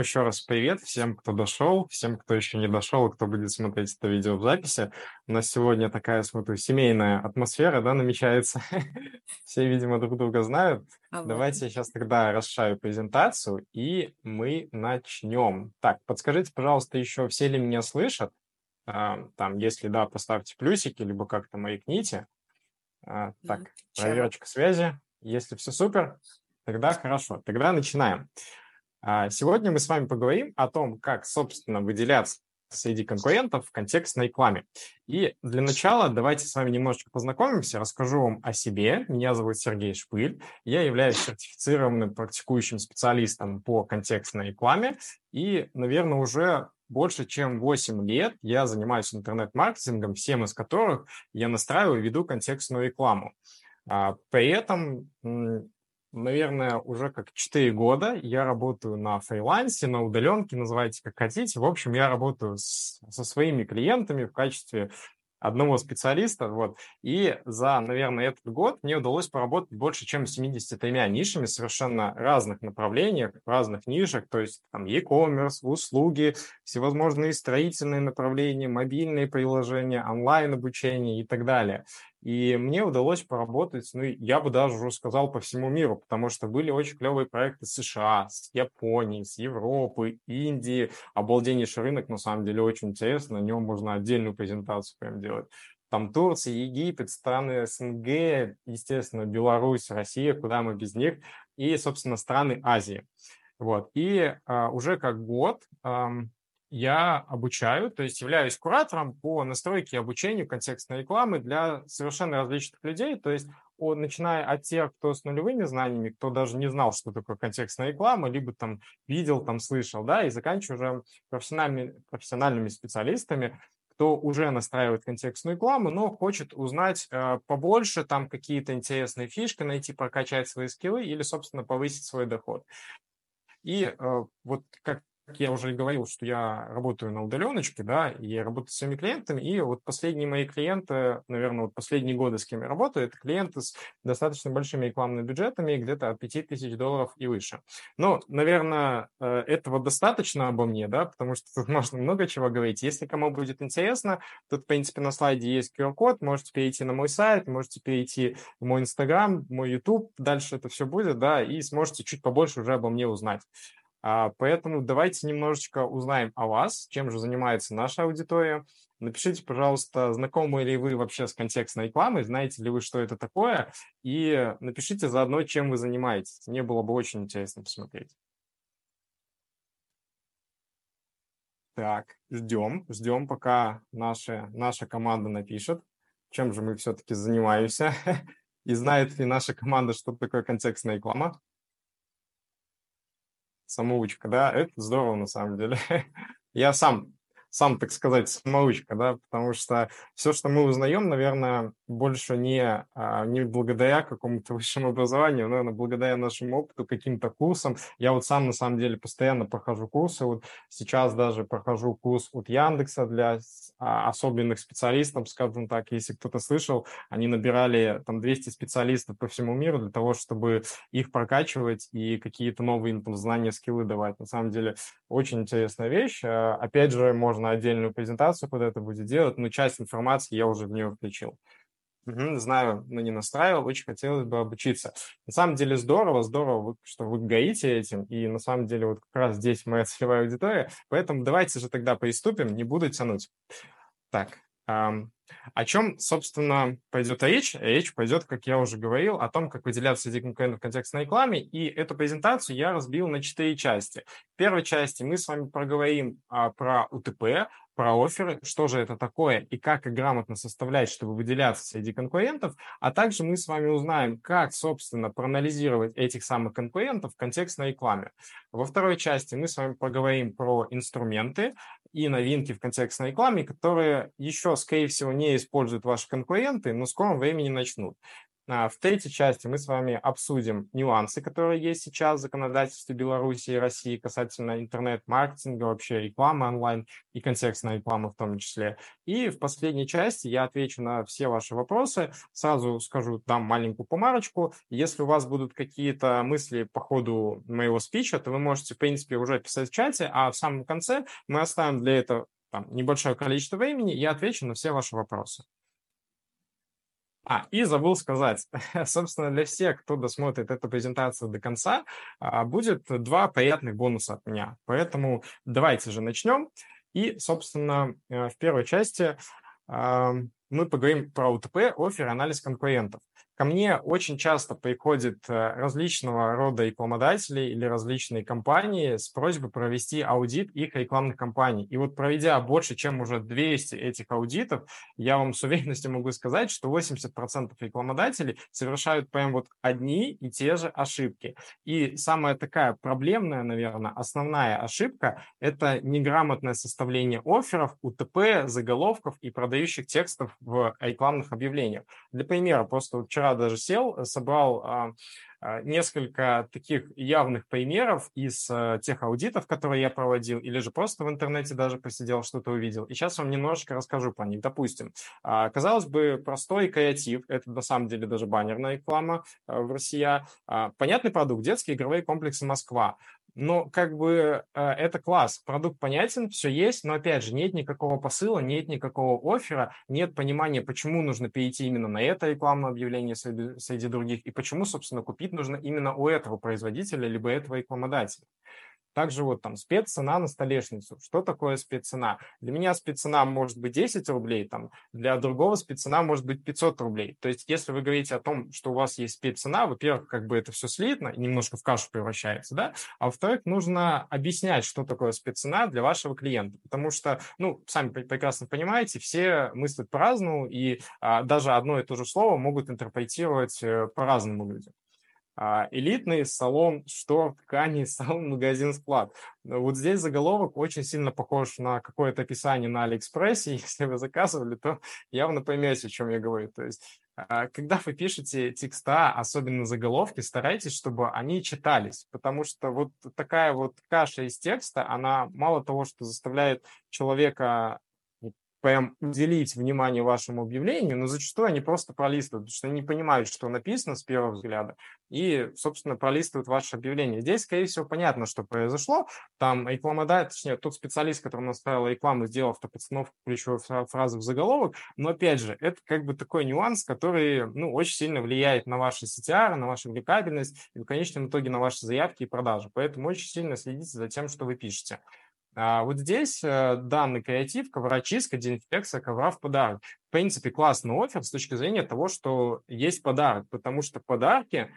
еще раз привет всем, кто дошел, всем, кто еще не дошел, кто будет смотреть это видео в записи. У нас сегодня такая, смотрю, семейная атмосфера, да, намечается. Все, видимо, друг друга знают. А вот. Давайте я сейчас тогда расшаю презентацию, и мы начнем. Так, подскажите, пожалуйста, еще все ли меня слышат? А, Там, если да, поставьте плюсики, либо как-то маякните. А, Так, проверочка связи. Если все супер, тогда хорошо. Тогда начинаем. А, Сегодня мы с вами поговорим о том, как, собственно, выделяться среди конкурентов в контекстной рекламе. И для начала давайте с вами немножечко познакомимся, расскажу вам о себе. Меня зовут Сергей Шпыль, я являюсь сертифицированным практикующим специалистом по контекстной рекламе, и, наверное, уже больше чем 8 лет я занимаюсь интернет-маркетингом, всем из которых я настраиваю и веду контекстную рекламу. А, При этом, наверное, уже как 4 года я работаю на фрилансе, на удаленке, называйте как хотите. В общем, я работаю с- со своими клиентами в качестве одного специалиста, вот. И за, наверное, этот год мне удалось поработать больше, чем 73 нишами совершенно разных направлениях, разных нишах, то есть там e-commerce, услуги, всевозможные строительные направления, мобильные приложения, онлайн-обучение и так далее. И мне удалось поработать, ну, я бы даже уже сказал, по всему миру, потому что были очень клевые проекты с США, с Японии, с Европы, Индии. Обалденнейший рынок, на самом деле, очень интересно, на нем можно отдельную презентацию прям делать. Там Турция, Египет, страны СНГ, естественно, Беларусь, Россия, куда мы без них, и, собственно, страны Азии. Вот. И а, уже как год ам, я обучаю, то есть являюсь куратором по настройке и обучению контекстной рекламы для совершенно различных людей, то есть о- начиная от тех, кто с нулевыми знаниями, кто даже не знал, что такое контекстная реклама, либо там видел, там слышал, да, и заканчивая уже профессиональными, профессиональными специалистами, кто уже настраивает контекстную рекламу, но хочет узнать э, побольше, там какие-то интересные фишки найти, прокачать свои скиллы или, собственно, повысить свой доход. И э, вот как как я уже говорил, что я работаю на удаленочке, да, и я работаю с своими клиентами, и вот последние мои клиенты, наверное, вот последние годы, с кем я работаю, это клиенты с достаточно большими рекламными бюджетами, где-то от 5000 долларов и выше. Ну, наверное, э, этого достаточно обо мне, да, потому что тут можно много чего говорить. Если кому будет интересно, тут, в принципе, на слайде есть QR-код, можете перейти на мой сайт, можете перейти в мой Инстаграм, мой YouTube, дальше это все будет, да, и сможете чуть побольше уже обо мне узнать. А, Поэтому давайте немножечко узнаем о вас, чем же занимается наша аудитория. Напишите, пожалуйста, знакомы ли вы вообще с контекстной рекламой, знаете ли вы, что это такое, и напишите заодно, чем вы занимаетесь. Мне было бы очень интересно посмотреть. Так, ждем, ждем, пока наша, наша команда напишет, чем же мы все-таки занимаемся, и знает ли наша команда, что такое контекстная реклама. Самоучка, да, это здорово на самом деле. Я сам, сам, так сказать, самоучка, да, потому что все, что мы узнаем, наверное, больше не, а, не благодаря какому-то высшему образованию, наверное, благодаря нашему опыту, каким-то курсам. Я вот сам, на самом деле, постоянно прохожу курсы. Вот сейчас даже прохожу курс от Яндекса для а, особенных специалистов, скажем так, если кто-то слышал, они набирали там 200 специалистов по всему миру для того, чтобы их прокачивать и какие-то новые там, знания, скиллы давать. На самом деле, очень интересная вещь. А, Опять же, можно отдельную презентацию под это будет делать, но часть информации я уже в нее включил. Мгм, знаю, но не настраивал, очень хотелось бы обучиться. На самом деле здорово, здорово, что вы гоите этим, и на самом деле вот как раз здесь моя целевая аудитория, поэтому давайте же тогда приступим, не буду тянуть. Так, о чем, собственно, пойдет речь? Речь пойдет, как я уже говорил, о том, как выделяться среди конкурентов в контекстной рекламе, и эту презентацию я разбил на четыре части. В первой части мы с вами проговорим а, про УТП, про оферы, что же это такое и как их грамотно составлять, чтобы выделяться среди конкурентов, а также мы с вами узнаем, как, собственно, проанализировать этих самых конкурентов в контекстной рекламе. Во второй части мы с вами поговорим про инструменты и новинки в контекстной рекламе, которые еще, скорее всего, не используют ваши конкуренты, но в скором времени начнут. А, в третьей части мы с вами обсудим нюансы, которые есть сейчас в законодательстве Беларуси и России касательно интернет-маркетинга, вообще рекламы онлайн и контекстной рекламы в том числе. И в последней части я отвечу на все ваши вопросы. Сразу скажу, дам маленькую помарочку. Если у вас будут какие-то мысли по ходу моего спича, то вы можете, в принципе, уже писать в чате, а в самом конце мы оставим для этого там, небольшое количество времени, и отвечу на все ваши вопросы. А, и забыл сказать, собственно, для всех, кто досмотрит эту презентацию до конца, а, будет два приятных бонуса от меня. Поэтому давайте же начнем. И, собственно, э, в первой части мы поговорим про УТП, офер, анализ конкурентов. Ко мне очень часто приходят э, различного рода рекламодатели или различные компании с просьбой провести аудит их рекламных кампаний. И вот проведя больше, чем уже 200 этих аудитов, я вам с уверенностью могу сказать, что 80% рекламодателей совершают прям вот одни и те же ошибки. И самая такая проблемная, наверное, основная ошибка – это неграмотное составление офферов, УТП, заголовков и продающих текстов в рекламных объявлениях. Для примера, просто вчера вчера даже сел, э, собрал а, а, несколько таких явных примеров из а, тех аудитов, которые я проводил, или же просто в интернете даже посидел, что-то увидел. И сейчас вам немножечко расскажу по них. Допустим, казалось бы, простой креатив, это на самом деле даже баннерная реклама в России. Понятный продукт, детские игровые комплексы Москва. Но как бы э, это класс, продукт понятен, все есть, но опять же нет никакого посыла, нет никакого оффера, нет понимания, почему нужно перейти именно на это рекламное объявление среди, среди других и почему, собственно, купить нужно именно у этого производителя либо этого рекламодателя. Также вот там спеццена на столешницу. Что такое спеццена? Для меня спеццена может быть 10 рублей, там, для другого спеццена может быть 500 рублей. То есть если вы говорите о том, что у вас есть спеццена, во-первых, как бы это все слитно немножко в кашу превращается, да, а во-вторых, нужно объяснять, что такое спеццена для вашего клиента. Потому что, ну, сами прекрасно понимаете, все мыслят по-разному, и а, даже одно и то же слово могут интерпретировать э, по-разному людям. А, элитный салон штор, ткани, салон, магазин, склад. Вот здесь заголовок очень сильно похож на какое-то описание на Алиэкспрессе. Если вы заказывали, то явно поймете, о чем я говорю. То есть, а, когда вы пишете текста, особенно заголовки, старайтесь, чтобы они читались, потому что вот такая вот каша из текста, она мало того, что заставляет человека прям уделить внимание вашему объявлению, но зачастую они просто пролистывают, потому что они не понимают, что написано с первого взгляда, и, собственно, пролистывают ваше объявление. Здесь, скорее всего, понятно, что произошло. Там рекламодатель, точнее, тот специалист, который настраивал рекламу, сделал автоподстановку ключевой фразы в заголовок, но, опять же, это как бы такой нюанс, который, ну, очень сильно влияет на ваши CTR, на вашу привлекательность и, в конечном итоге, на ваши заявки и продажи. Поэтому очень сильно следите за тем, что вы пишете. А вот здесь э, данный креатив, коврочистка, дезинфекция ковра в подарок. В принципе, классный офер с точки зрения того, что есть подарок, потому что подарки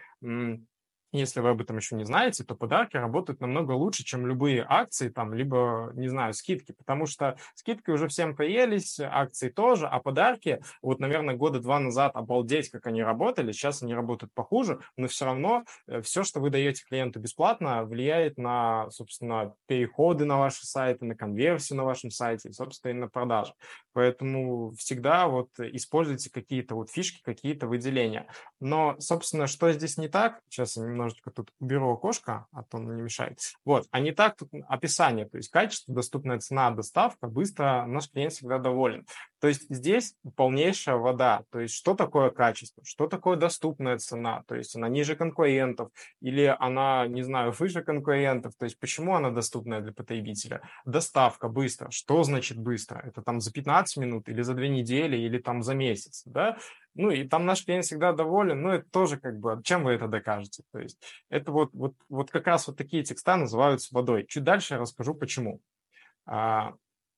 если вы об этом еще не знаете, то подарки работают намного лучше, чем любые акции, там, либо, не знаю, скидки, потому что скидки уже всем поелись, акции тоже, а подарки, вот, наверное, года два назад обалдеть, как они работали, сейчас они работают похуже, но все равно э, все, что вы даете клиенту бесплатно, влияет на, собственно, переходы на ваши сайты, на конверсию на вашем сайте, собственно, и на продажи. Поэтому всегда вот используйте какие-то вот фишки, какие-то выделения. Но, собственно, что здесь не так, сейчас я немножечко тут уберу окошко, а то оно не мешает. Вот, а не так тут описание, то есть качество, доступная цена, доставка, быстро, наш клиент всегда доволен. То есть здесь полнейшая вода. То есть что такое качество, что такое доступная цена, то есть она ниже конкурентов или она, не знаю, выше конкурентов. То есть почему она доступная для потребителя? Доставка быстро. Что значит быстро? Это там за 15 минут или за две недели или там за месяц, да? Ну и там наш клиент всегда доволен, но это тоже как бы, чем вы это докажете? То есть это вот, вот, вот как раз вот такие текста называются водой. Чуть дальше я расскажу, почему. А,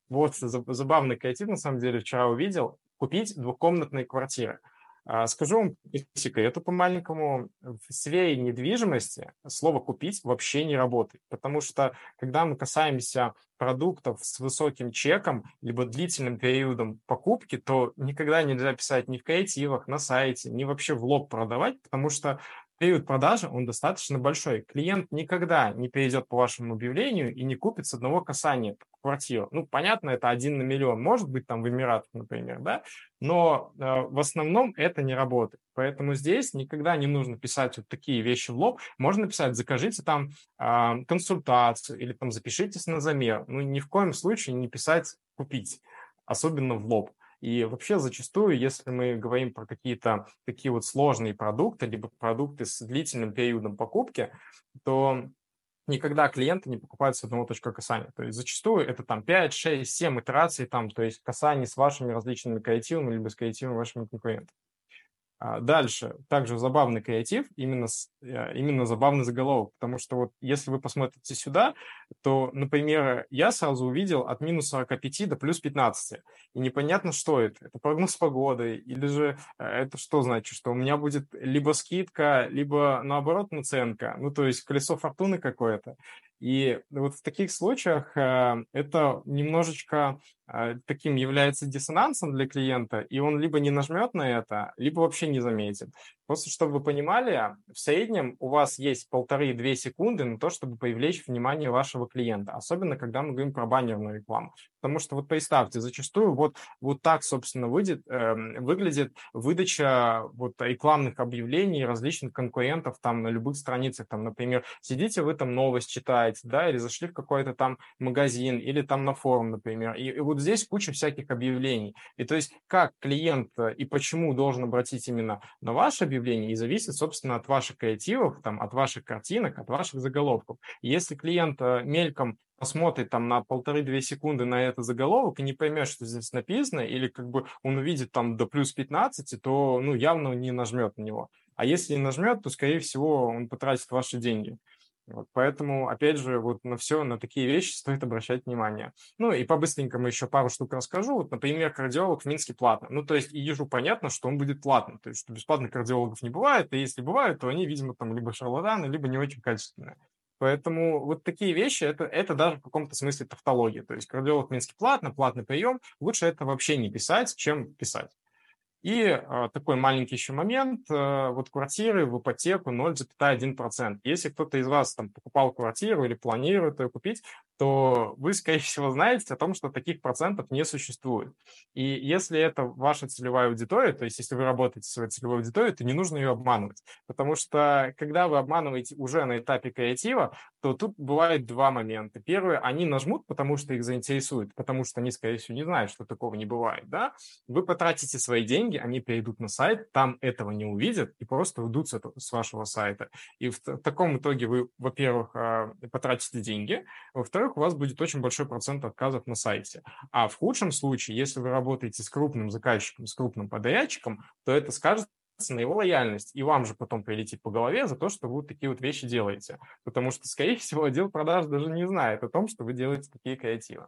вот забавный креатив, на самом деле, вчера увидел. Купить двухкомнатные квартиры. А, скажу вам секрету по-маленькому. В сфере недвижимости слово «купить» вообще не работает, потому что когда мы касаемся продуктов с высоким чеком, либо длительным периодом покупки, то никогда нельзя писать ни в креативах, на сайте, ни вообще в лоб продавать, потому что период продажи, он достаточно большой. Клиент никогда не перейдет по вашему объявлению и не купит с одного касания. Квартиру. Ну, понятно, это один на миллион, может быть, там в Эмиратах, например, да, но э, в основном это не работает. Поэтому здесь никогда не нужно писать вот такие вещи в лоб. Можно написать, закажите там э, консультацию или там запишитесь на замер. Ну, ни в коем случае не писать купить, особенно в лоб. И вообще зачастую, если мы говорим про какие-то такие вот сложные продукты, либо продукты с длительным периодом покупки, то никогда клиенты не покупают с одного точка касания. То есть зачастую это там 5, 6, 7 итераций, там, то есть касаний с вашими различными креативами либо с креативами вашими конкурентами. А, дальше, также забавный креатив, именно, э, именно забавный заголовок, потому что вот если вы посмотрите сюда, то, например, я сразу увидел от минус 45 до плюс 15, и непонятно, что это. Это прогноз погоды, или же э, это что значит, что у меня будет либо скидка, либо наоборот наценка, ну то есть колесо фортуны какое-то. И вот в таких случаях э, это немножечко э, таким является диссонансом для клиента, и он либо не нажмет на это, либо вообще не заметит. Просто чтобы вы понимали, в среднем у вас есть полторы-две секунды на то, чтобы привлечь внимание вашего клиента, особенно когда мы говорим про баннерную рекламу. Потому что вот представьте, зачастую вот, вот так, собственно, выйдет, э, выглядит выдача вот рекламных объявлений различных конкурентов там на любых страницах. Там, например, сидите вы там новость читаете, да, или зашли в какой-то там магазин, или там на форум, например. И, и вот здесь куча всяких объявлений. И то есть как клиент и почему должен обратить именно на ваше объявление, объявлений и зависит, собственно, от ваших креативов, там, от ваших картинок, от ваших заголовков. Если клиент э, мельком посмотрит там на полторы-две секунды на этот заголовок и не поймет, что здесь написано, или как бы он увидит там до плюс 15, то ну, явно не нажмет на него. А если нажмет, то, скорее всего, он потратит ваши деньги. Вот, поэтому, опять же, вот на все, на такие вещи стоит обращать внимание. Ну и по-быстренькому еще пару штук расскажу. Вот, например, кардиолог в Минске платно. Ну, то есть ежу понятно, что он будет платным. То есть, что бесплатных кардиологов не бывает, и если бывают, то они, видимо, там либо шарлатаны, либо не очень качественные. Поэтому вот такие вещи, это, это даже в каком-то смысле тавтология. То есть кардиолог в Минске платно, платный прием. Лучше это вообще не писать, чем писать. И э, такой маленький еще момент, э, вот квартиры в ипотеку 0,1%. Если кто-то из вас там покупал квартиру или планирует ее купить, то вы, скорее всего, знаете о том, что таких процентов не существует. И если это ваша целевая аудитория, то есть если вы работаете с своей целевой аудиторией, то не нужно ее обманывать. Потому что когда вы обманываете уже на этапе креатива, то тут бывает два момента. Первое, они нажмут, потому что их заинтересует, потому что они, скорее всего, не знают, что такого не бывает. Да? Вы потратите свои деньги, они перейдут на сайт, там этого не увидят и просто уйдут с, вашего сайта. И в, в таком итоге вы, во-первых, а, потратите деньги, во-вторых, во-вторых, у вас будет очень большой процент отказов на сайте. А в худшем случае, если вы работаете с крупным заказчиком, с крупным подрядчиком, то это скажет на его лояльность, и вам же потом прилетит по голове за то, что вы такие вот вещи делаете. Потому что, скорее всего, отдел продаж даже не знает о том, что вы делаете такие креативы.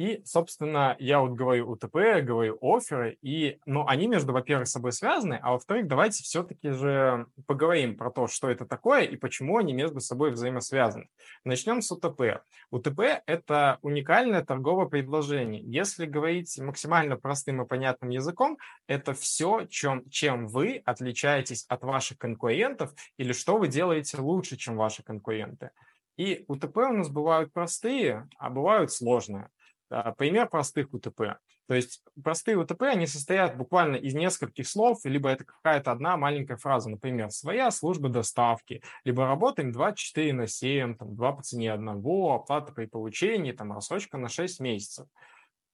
И, собственно, я вот говорю УТП, говорю оферы, и, ну, они между, во-первых, собой связаны, а во-вторых, давайте все-таки же поговорим про то, что это такое и почему они между собой взаимосвязаны. Начнем с УТП. УТП – это уникальное торговое предложение. Если говорить максимально простым и понятным языком, это все, чем, чем вы отличаетесь от ваших конкурентов или что вы делаете лучше, чем ваши конкуренты. И УТП у нас бывают простые, а бывают сложные. А, пример простых УТП. То есть простые УТП, они состоят буквально из нескольких слов, либо это какая-то одна маленькая фраза, например, своя служба доставки, либо работаем 24 на 7, там, 2 по цене одного, оплата при получении, там, рассрочка на 6 месяцев.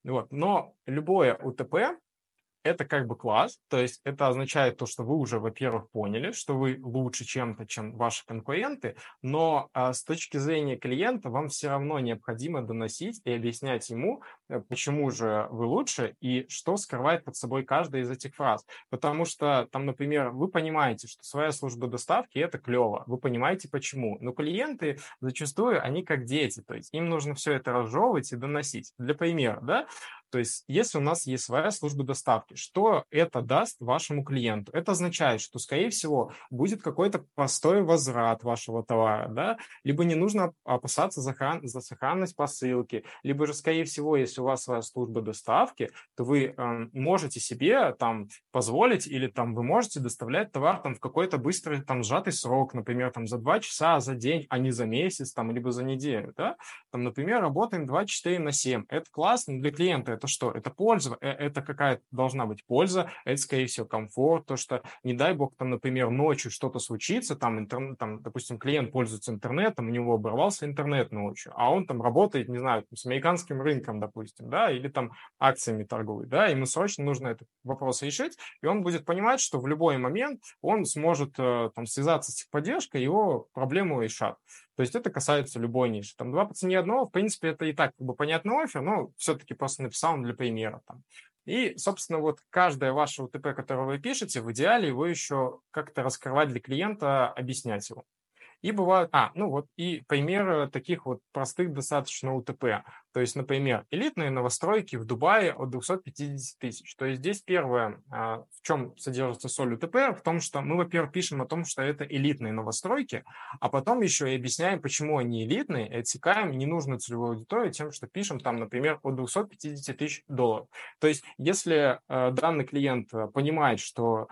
Вот. Но любое УТП это как бы класс, то есть это означает то, что вы уже, во-первых, поняли, что вы лучше чем-то, чем ваши конкуренты, но а, с точки зрения клиента вам все равно необходимо доносить и объяснять ему, э, почему же вы лучше и что скрывает под собой каждая из этих фраз. Потому что там, например, вы понимаете, что своя служба доставки это клево, вы понимаете почему, но клиенты зачастую, они как дети, то есть им нужно все это разжевывать и доносить. Для примера, да, то есть, если у нас есть своя служба доставки, что это даст вашему клиенту? Это означает, что, скорее всего, будет какой-то простой возврат вашего товара, да, либо не нужно опасаться за, хран... за сохранность посылки, либо же, скорее всего, если у вас своя служба доставки, то вы э, можете себе там позволить или там вы можете доставлять товар там в какой-то быстрый там сжатый срок, например, там за два часа, за день, а не за месяц там, либо за неделю, да, там, например, работаем 24 на 7. Это классно для клиента, это что? Это польза, э, это какая должна быть польза, это, скорее всего, комфорт, то, что, не дай бог, там, например, ночью что-то случится, там, интернет, там, допустим, клиент пользуется интернетом, у него оборвался интернет ночью, а он там работает, не знаю, с американским рынком, допустим, да, или там акциями торгует, да, ему срочно нужно этот вопрос решить, и он будет понимать, что в любой момент он сможет э, там связаться с техподдержкой, его проблему решат. То есть это касается любой ниши. Там два по цене одного, в принципе, это и так как бы понятный офер, но все-таки просто написал для примера. Там. И, собственно, вот каждое ваше УТП, которое вы пишете, в идеале его еще как-то раскрывать для клиента, объяснять его. И бывают, а, ну вот, и примеры таких вот простых достаточно УТП. То есть, например, элитные новостройки в Дубае от 250 тысяч. То есть здесь первое, а, в чем содержится соль УТП, в том, что мы, во-первых, пишем о том, что это элитные новостройки, а потом еще и объясняем, почему они элитные, и отсекаем ненужную целевую аудиторию тем, что пишем там, например, от 250 тысяч долларов. То есть если э, данный клиент э, понимает, что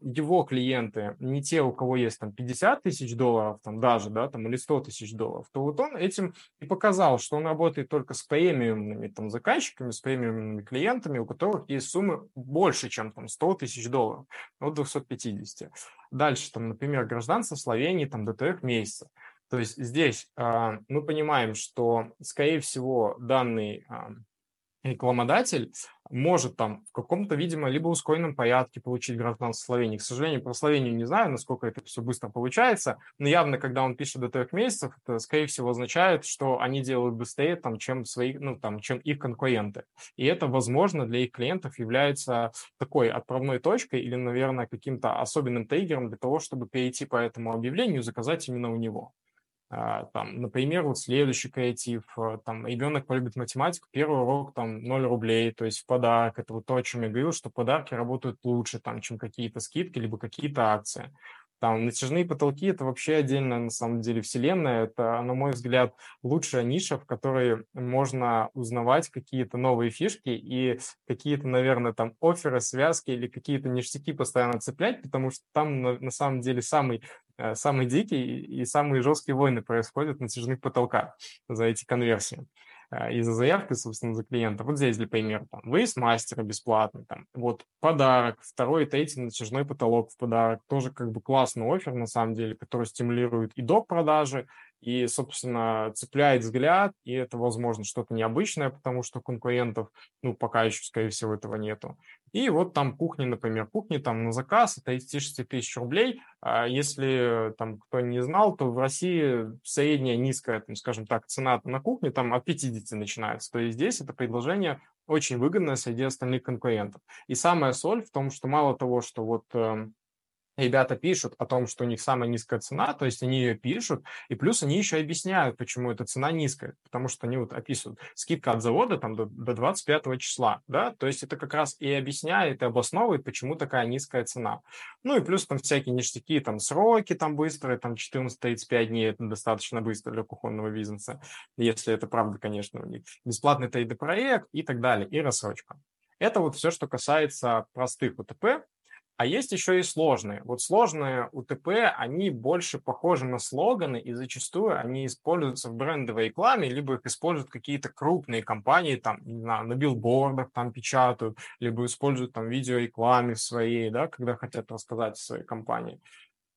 его клиенты не те, у кого есть там 50 тысяч долларов, там даже, да, там или 100 тысяч долларов, то вот он этим и показал, что он работает только премиумными там, заказчиками, с премиумными клиентами, у которых есть суммы больше, чем там 100 тысяч долларов, от 250. Дальше, там, например, гражданство Словении там, до трех месяцев. То есть здесь э, мы понимаем, что, скорее всего, данный э, рекламодатель может там в каком-то, видимо, либо ускоренном порядке получить гражданство Словении. К сожалению, про Словению не знаю, насколько это все быстро получается, но явно, когда он пишет до трех месяцев, это, скорее всего, означает, что они делают быстрее, там, чем, свои, ну, там, чем их конкуренты. И это, возможно, для их клиентов является такой отправной точкой или, наверное, каким-то особенным триггером для того, чтобы перейти по этому объявлению и заказать именно у него. А, там, например, вот следующий креатив, э, там, ребенок полюбит математику, первый урок, там, 0 рублей, то есть в подарок. Это вот то, о чем я говорил, что подарки работают лучше, там, чем какие-то скидки, либо какие-то акции. Там натяжные потолки – это вообще отдельная, на самом деле, вселенная. Это, на мой взгляд, лучшая ниша, в которой можно узнавать какие-то новые фишки и какие-то, наверное, там оферы, связки или какие-то ништяки постоянно цеплять, потому что там, на, на самом деле, самый э, самый дикий и самые жесткие войны происходят на натяжных потолках за эти конверсии. А, и за заявкой, собственно, за клиента. Вот здесь для примера, там, выезд мастера бесплатный, там, вот подарок, второй третий натяжной потолок в подарок, тоже как бы классный офер, на самом деле, который стимулирует и до продажи, и, собственно, цепляет взгляд, и это, возможно, что-то необычное, потому что конкурентов, ну, пока еще, скорее всего, этого нету. И вот там кухни, например, кухни там на заказ от 36 тысяч рублей. А если там кто не знал, то в России средняя низкая, там, скажем так, цена на кухне там от 50 начинается. То есть здесь это предложение очень выгодное среди остальных конкурентов. И самая соль в том, что мало того, что вот эм, ребята пишут о том, что у них самая низкая цена, то есть они ее пишут, и плюс они еще объясняют, почему эта цена низкая, потому что они вот описывают скидка от завода там до, до 25 числа, да, то есть это как раз и объясняет, и обосновывает, почему такая низкая цена. Ну и плюс там всякие ништяки, там сроки там быстрые, там 14-35 дней, это достаточно быстро для кухонного бизнеса, если это правда, конечно, у них. Бесплатный 3D-проект и так далее, и рассрочка. Это вот все, что касается простых УТП. А есть еще и сложные. Вот сложные УТП, они больше похожи на слоганы, и зачастую они используются в брендовой рекламе, либо их используют какие-то крупные компании, там, на, на билбордах там печатают, либо используют там видеорекламе своей, да, когда хотят рассказать о своей компании.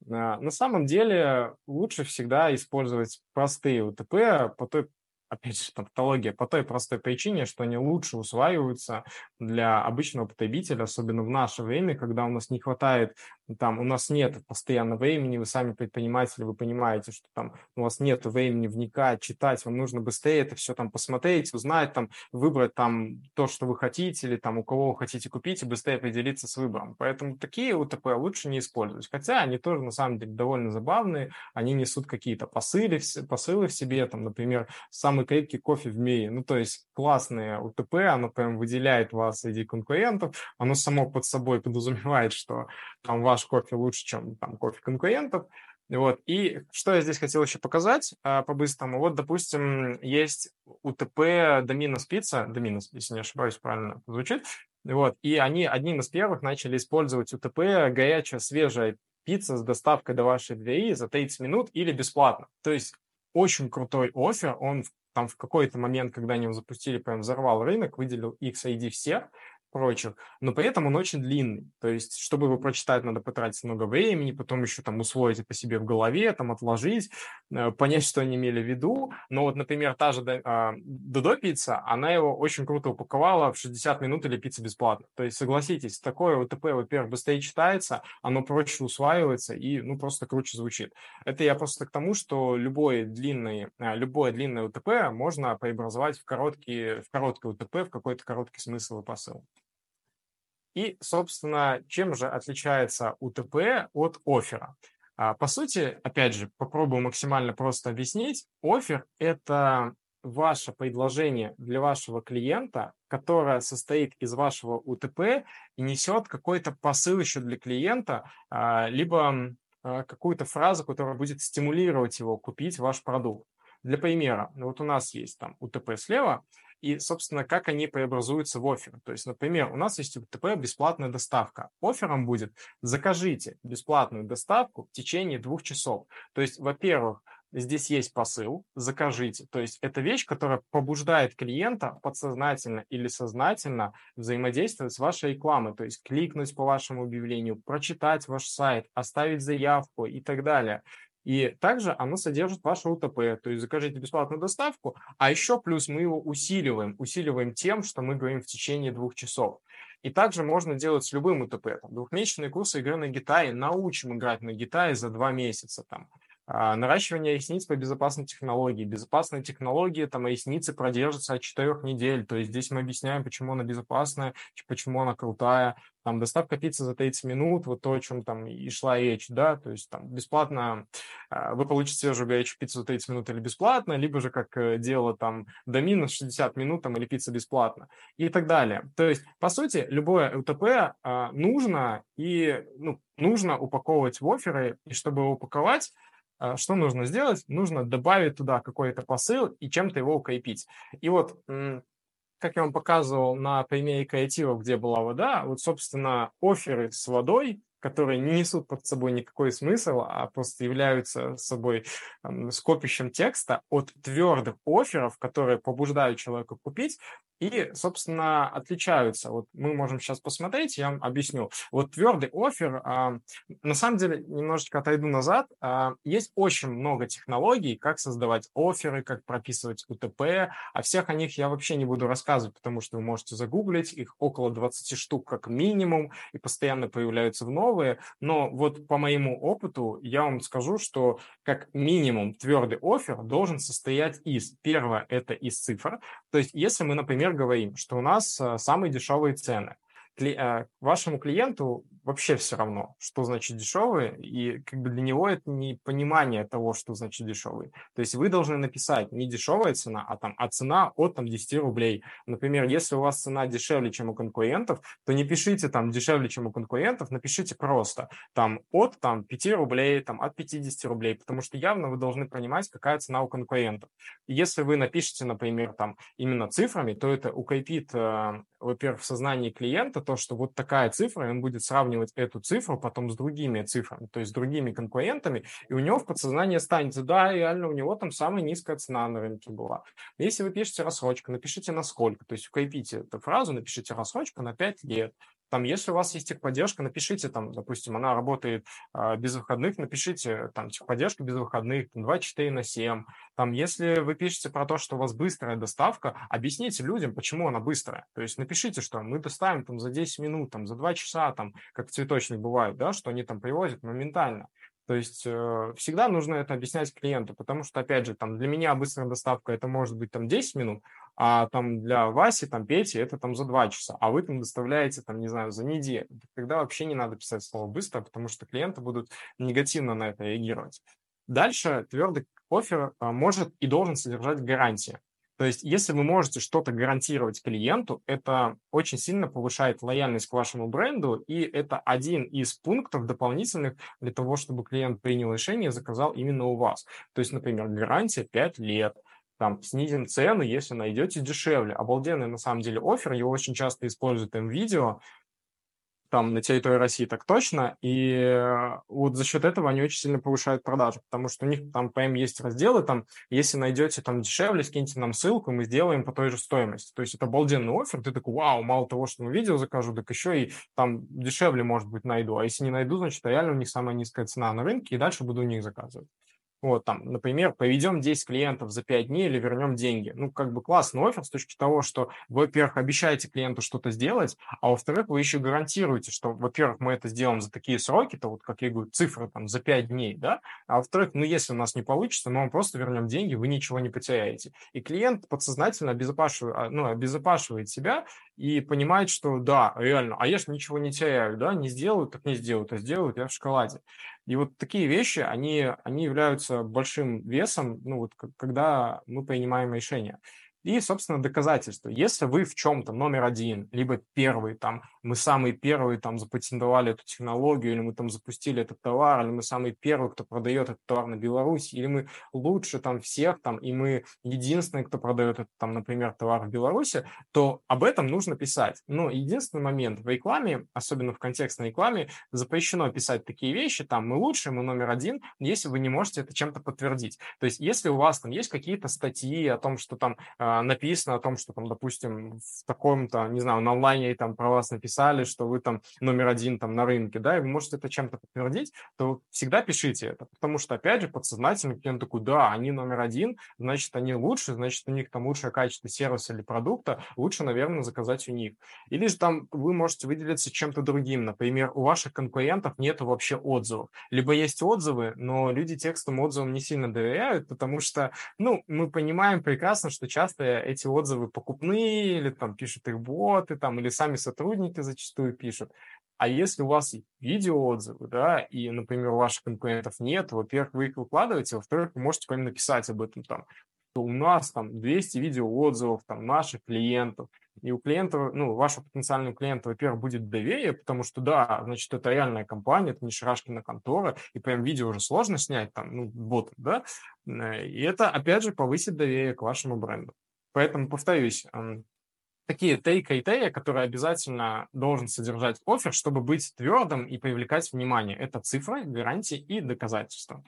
А, на самом деле лучше всегда использовать простые УТП по той опять же, тавтология по той простой причине, что они лучше усваиваются для обычного потребителя, особенно в наше время, когда у нас не хватает там у нас нет постоянно времени, вы сами предприниматели, вы понимаете, что там у вас нет времени вникать, читать, вам нужно быстрее это все там посмотреть, узнать, там, выбрать там то, что вы хотите, или там у кого вы хотите купить, и быстрее определиться с выбором. Поэтому такие УТП лучше не использовать. Хотя они тоже на самом деле довольно забавные, они несут какие-то посылы, посылы в себе, там, например, самый крепкий кофе в мире. Ну, то есть классное УТП, оно прям выделяет вас среди конкурентов, оно само под собой подразумевает, что там ваш кофе лучше, чем там кофе конкурентов. Вот. И что я здесь хотел еще показать а, по-быстрому. Вот, допустим, есть УТП Доминос Пицца, Доминос, если не ошибаюсь, правильно звучит. Вот. И они одним из первых начали использовать УТП горячая, свежая пицца с доставкой до вашей двери за 30 минут или бесплатно. То есть очень крутой офер, он там в какой-то момент, когда они его запустили, прям взорвал рынок, выделил XID всех, прочих, но при этом он очень длинный. То есть, чтобы его прочитать, надо потратить много времени, потом еще там усвоить это себе в голове, там отложить, э, понять, что они имели в виду. Но вот, например, та же Додо пицца, она его очень круто упаковала в 60 минут или пицца бесплатно. То есть, согласитесь, такое УТП, во-первых, быстрее читается, оно проще усваивается и, ну, просто круче звучит. Это я просто к тому, что любое длинное, э, любое длинное УТП можно преобразовать в короткий, в короткий УТП, в какой-то короткий смысл и посыл. И, собственно, чем же отличается УТП от оффера? А, по сути, опять же, попробую максимально просто объяснить. Офер – это ваше предложение для вашего клиента, которое состоит из вашего УТП и несет какой-то посыл еще для клиента, а, либо а, какую-то фразу, которая будет стимулировать его купить ваш продукт. Для примера, вот у нас есть там УТП слева, и, собственно, как они преобразуются в офер. То есть, например, у нас есть УТП бесплатная доставка. Офером будет закажите бесплатную доставку в течение двух часов. То есть, во-первых, здесь есть посыл, закажите. То есть это вещь, которая побуждает клиента подсознательно или сознательно взаимодействовать с вашей рекламой, то есть кликнуть по вашему объявлению, прочитать ваш сайт, оставить заявку и так далее. И также оно содержит ваше УТП, то есть закажите бесплатную доставку, а еще плюс мы его усиливаем, усиливаем тем, что мы говорим в течение двух часов. И также можно делать с любым УТП. Там, двухмесячные курсы игры на гитаре, научим играть на гитаре за два месяца. Там, наращивание ресниц по безопасной технологии. Безопасные технологии, там ресницы продержатся от 4 недель. То есть здесь мы объясняем, почему она безопасная, почему она крутая. Там доставка пиццы за 30 минут, вот то, о чем там и шла речь, да, то есть там бесплатно а, вы получите свежую горячую пиццу за 30 минут или бесплатно, либо же как э, дело там до минус 60 минут там или пицца бесплатно и так далее. То есть, по сути, любое ЛТП а, нужно и ну, нужно упаковывать в оферы, и чтобы упаковать, а, что нужно сделать? Нужно добавить туда какой-то посыл и чем-то его укрепить. И вот, как я вам показывал на примере креатива, где была вода, вот, собственно, оферы с водой которые не несут под собой никакой смысл, а просто являются собой скопищем текста от твердых офферов, которые побуждают человека купить, и, собственно, отличаются. Вот мы можем сейчас посмотреть, я вам объясню. Вот твердый офер, на самом деле, немножечко отойду назад, а, есть очень много технологий, как создавать оферы, как прописывать УТП, о всех о них я вообще не буду рассказывать, потому что вы можете загуглить, их около 20 штук как минимум, и постоянно появляются в новые, но вот по моему опыту я вам скажу, что как минимум твердый офер должен состоять из, первое, это из цифр, то есть если мы, например, говорим, что у нас э, самые дешевые цены, вашему клиенту вообще все равно, что значит дешевый, и как бы для него это не понимание того, что значит дешевый. То есть вы должны написать не дешевая цена, а там, а цена от там 10 рублей. Например, если у вас цена дешевле, чем у конкурентов, то не пишите там дешевле, чем у конкурентов, напишите просто там от там 5 рублей, там от 50 рублей, потому что явно вы должны понимать, какая цена у конкурентов. Если вы напишете, например, там именно цифрами, то это укрепит, э, во-первых, в сознании клиента то, что вот такая цифра, и он будет сравнивать эту цифру потом с другими цифрами, то есть с другими конкурентами, и у него в подсознании останется, да, реально у него там самая низкая цена на рынке была. Если вы пишете рассрочка, напишите на сколько, то есть укрепите эту фразу, напишите рассрочка на 5 лет, Там, если у вас есть техподдержка, напишите там, допустим, она работает э, без выходных, напишите там техподдержка без выходных, там, 24 на 7. Там, если вы пишете про то, что у вас быстрая доставка, объясните людям, почему она быстрая. То есть напишите, что мы доставим там за 10 минут, там за 2 часа, там, как цветочник бывает, да, что они там привозят моментально. То есть э, всегда нужно это объяснять клиенту, потому что, опять же, там для меня быстрая доставка это может быть там 10 минут, а там для Васи, там Пети это там за 2 часа, а вы там доставляете там, не знаю, за неделю. Тогда вообще не надо писать слово быстро, потому что клиенты будут негативно на это реагировать. Дальше твердый офер а, может и должен содержать гарантии. То есть, если вы можете что-то гарантировать клиенту, это очень сильно повышает лояльность к вашему бренду, и это один из пунктов дополнительных для того, чтобы клиент принял решение и заказал именно у вас. То есть, например, гарантия 5 лет, там, снизим цену, если найдете дешевле. Обалденный, на самом деле, офер, его очень часто используют в видео, там на территории России так точно, и э, вот за счет этого они очень сильно повышают продажи, потому что у них там прям есть разделы, там, если найдете там дешевле, скиньте нам ссылку, мы сделаем по той же стоимости. То есть это обалденный офер, ты такой, вау, мало того, что мы видео закажу, так еще и там дешевле, может быть, найду, а если не найду, значит, реально у них самая низкая цена на рынке, и дальше буду у них заказывать. Вот там, например, поведем 10 клиентов за 5 дней или вернем деньги. Ну, как бы классный офер с точки того, что вы, во-первых, обещаете клиенту что-то сделать, а во-вторых, вы еще гарантируете, что, во-первых, мы это сделаем за такие сроки, то вот, как я говорю, цифры там за 5 дней, да, а во-вторых, ну, если у нас не получится, мы вам просто вернем деньги, вы ничего не потеряете. И клиент подсознательно обезопашивает, ну, обезопашивает себя и понимает, что да, реально, а я же ничего не теряю, да, не сделаю, так не сделаю, а сделаю я в шоколаде. И вот такие вещи, они, они являются большим весом, ну вот когда мы принимаем решения. И, собственно, доказательства. Если вы в чем-то номер один, либо первый, там, мы самые первые там запатентовали эту технологию, или мы там запустили этот товар, или мы самые первые, кто продает этот товар на Беларуси, или мы лучше там всех, там, и мы единственные, кто продает этот, там, например, товар в Беларуси, то об этом нужно писать. Но единственный момент в рекламе, особенно в контекстной рекламе, запрещено писать такие вещи, там, мы лучше, мы номер один, если вы не можете это чем-то подтвердить. То есть, если у вас там есть какие-то статьи о том, что там а, написано о том, что там, допустим, в таком-то, не знаю, на онлайне там про вас написали, что вы там номер один там на рынке, да, и вы можете это чем-то подтвердить, то всегда пишите это, потому что, опять же, подсознательно клиент такой, да, они номер один, значит, они лучше, значит, у них там лучшее качество сервиса или продукта, лучше, наверное, заказать у них. Или же там вы можете выделиться чем-то другим, например, у ваших конкурентов нет вообще отзывов, либо есть отзывы, но люди текстом отзывам не сильно доверяют, потому что, ну, мы понимаем прекрасно, что часто часто эти отзывы покупные, или там пишут их боты, там, или сами сотрудники зачастую пишут. А если у вас видеоотзывы, да, и, например, ваших конкурентов нет, во-первых, вы их выкладываете, во-вторых, вы можете прямо написать об этом там, что у нас там 200 видеоотзывов там наших клиентов, и у клиента, ну, вашего потенциального клиента, во-первых, будет доверие, потому что, да, значит, это реальная компания, это не Шарашкина контора, и прям видео уже сложно снять, там, ну, бот, да, э, и это, опять же, повысит доверие к вашему бренду. Поэтому, повторюсь, такие три критерия, которые обязательно должен содержать офер, чтобы быть твердым и привлекать внимание. Это цифры, гарантии и доказательства.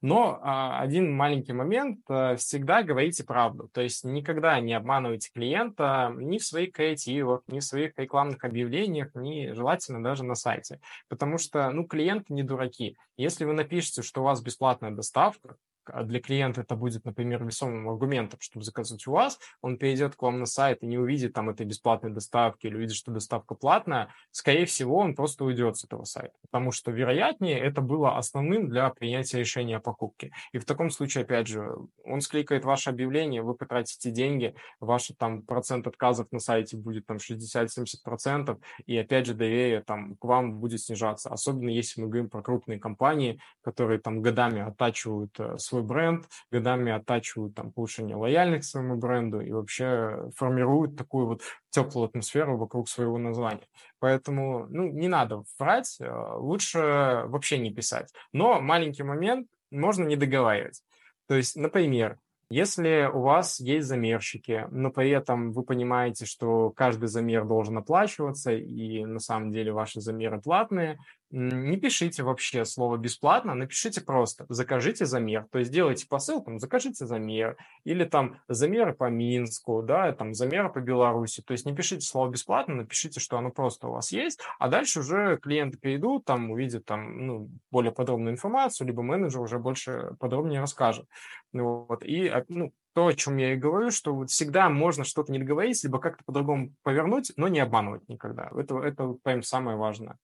Но а, один маленький момент, а, всегда говорите правду. То есть никогда не обманывайте клиента ни в своих креативах, ни в своих рекламных объявлениях, ни желательно даже на сайте. Потому что, ну, клиенты не дураки. Если вы напишете, что у вас бесплатная доставка, а для клиента это будет, например, весомым аргументом, чтобы заказать у вас, он перейдет к вам на сайт и не увидит там этой бесплатной доставки или увидит, что доставка платная, скорее всего, он просто уйдет с этого сайта, потому что, вероятнее, это было основным для принятия решения о покупке. И в таком случае, опять же, он скликает ваше объявление, вы потратите деньги, ваш там процент отказов на сайте будет там 60-70%, и опять же доверие там к вам будет снижаться, особенно если мы говорим про крупные компании, которые там годами оттачивают э, свой свой бренд, годами оттачивают там повышение лояльных к своему бренду и вообще формируют такую вот теплую атмосферу вокруг своего названия. Поэтому, ну, не надо врать, э, лучше вообще не писать. Но маленький момент, можно не договаривать. То есть, например, если у вас есть замерщики, но при этом вы понимаете, что каждый замер должен оплачиваться, и на самом деле ваши замеры платные, не пишите вообще слово «бесплатно», напишите просто «закажите замер». То есть делайте посыл, там, «закажите замер», или там «замеры по Минску», да, там «замеры по Беларуси». То есть не пишите слово «бесплатно», напишите, что оно просто у вас есть, а дальше уже клиенты перейдут, там увидят там, ну, более подробную информацию, либо менеджер уже больше подробнее расскажет. Ну вот. И ну, то, о чем я и говорю, что вот всегда можно что-то не договорить, либо как-то по-другому повернуть, но не обманывать никогда. Это, это прям самое важное.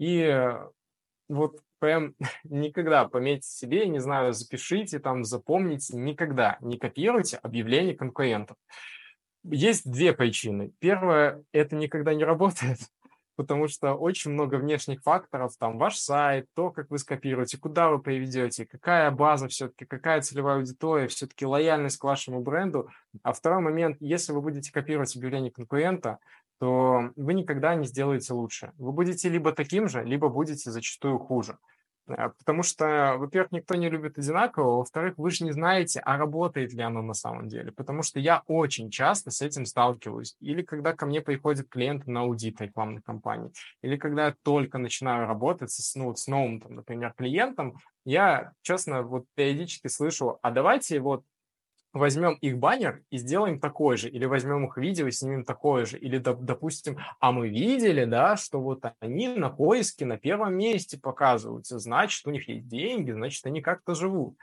И вот прям никогда пометьте себе, не знаю, запишите там, запомните, никогда не копируйте объявления конкурентов. Есть две причины. Первое, это никогда не работает, потому что очень много внешних факторов, там ваш сайт, то, как вы скопируете, куда вы приведете, какая база все-таки, какая целевая аудитория, все-таки лояльность к вашему бренду. А второй момент, если вы будете копировать объявление конкурента, то вы никогда не сделаете лучше. Вы будете либо таким же, либо будете зачастую хуже. Э, потому что, во-первых, никто не любит одинаково, во-вторых, вы же не знаете, а работает ли оно на самом деле. Потому что я очень часто с этим сталкиваюсь. Или когда ко мне приходят клиенты на аудит рекламной кампании, или когда я только начинаю работать с, ну, с новым, там, например, клиентом, я, честно, вот периодически слышу, а давайте вот возьмем их баннер и сделаем такой же, или возьмем их видео и снимем такое же, или, допустим, а мы видели, да, что вот они на поиске на первом месте показываются, значит, у них есть деньги, значит, они как-то живут.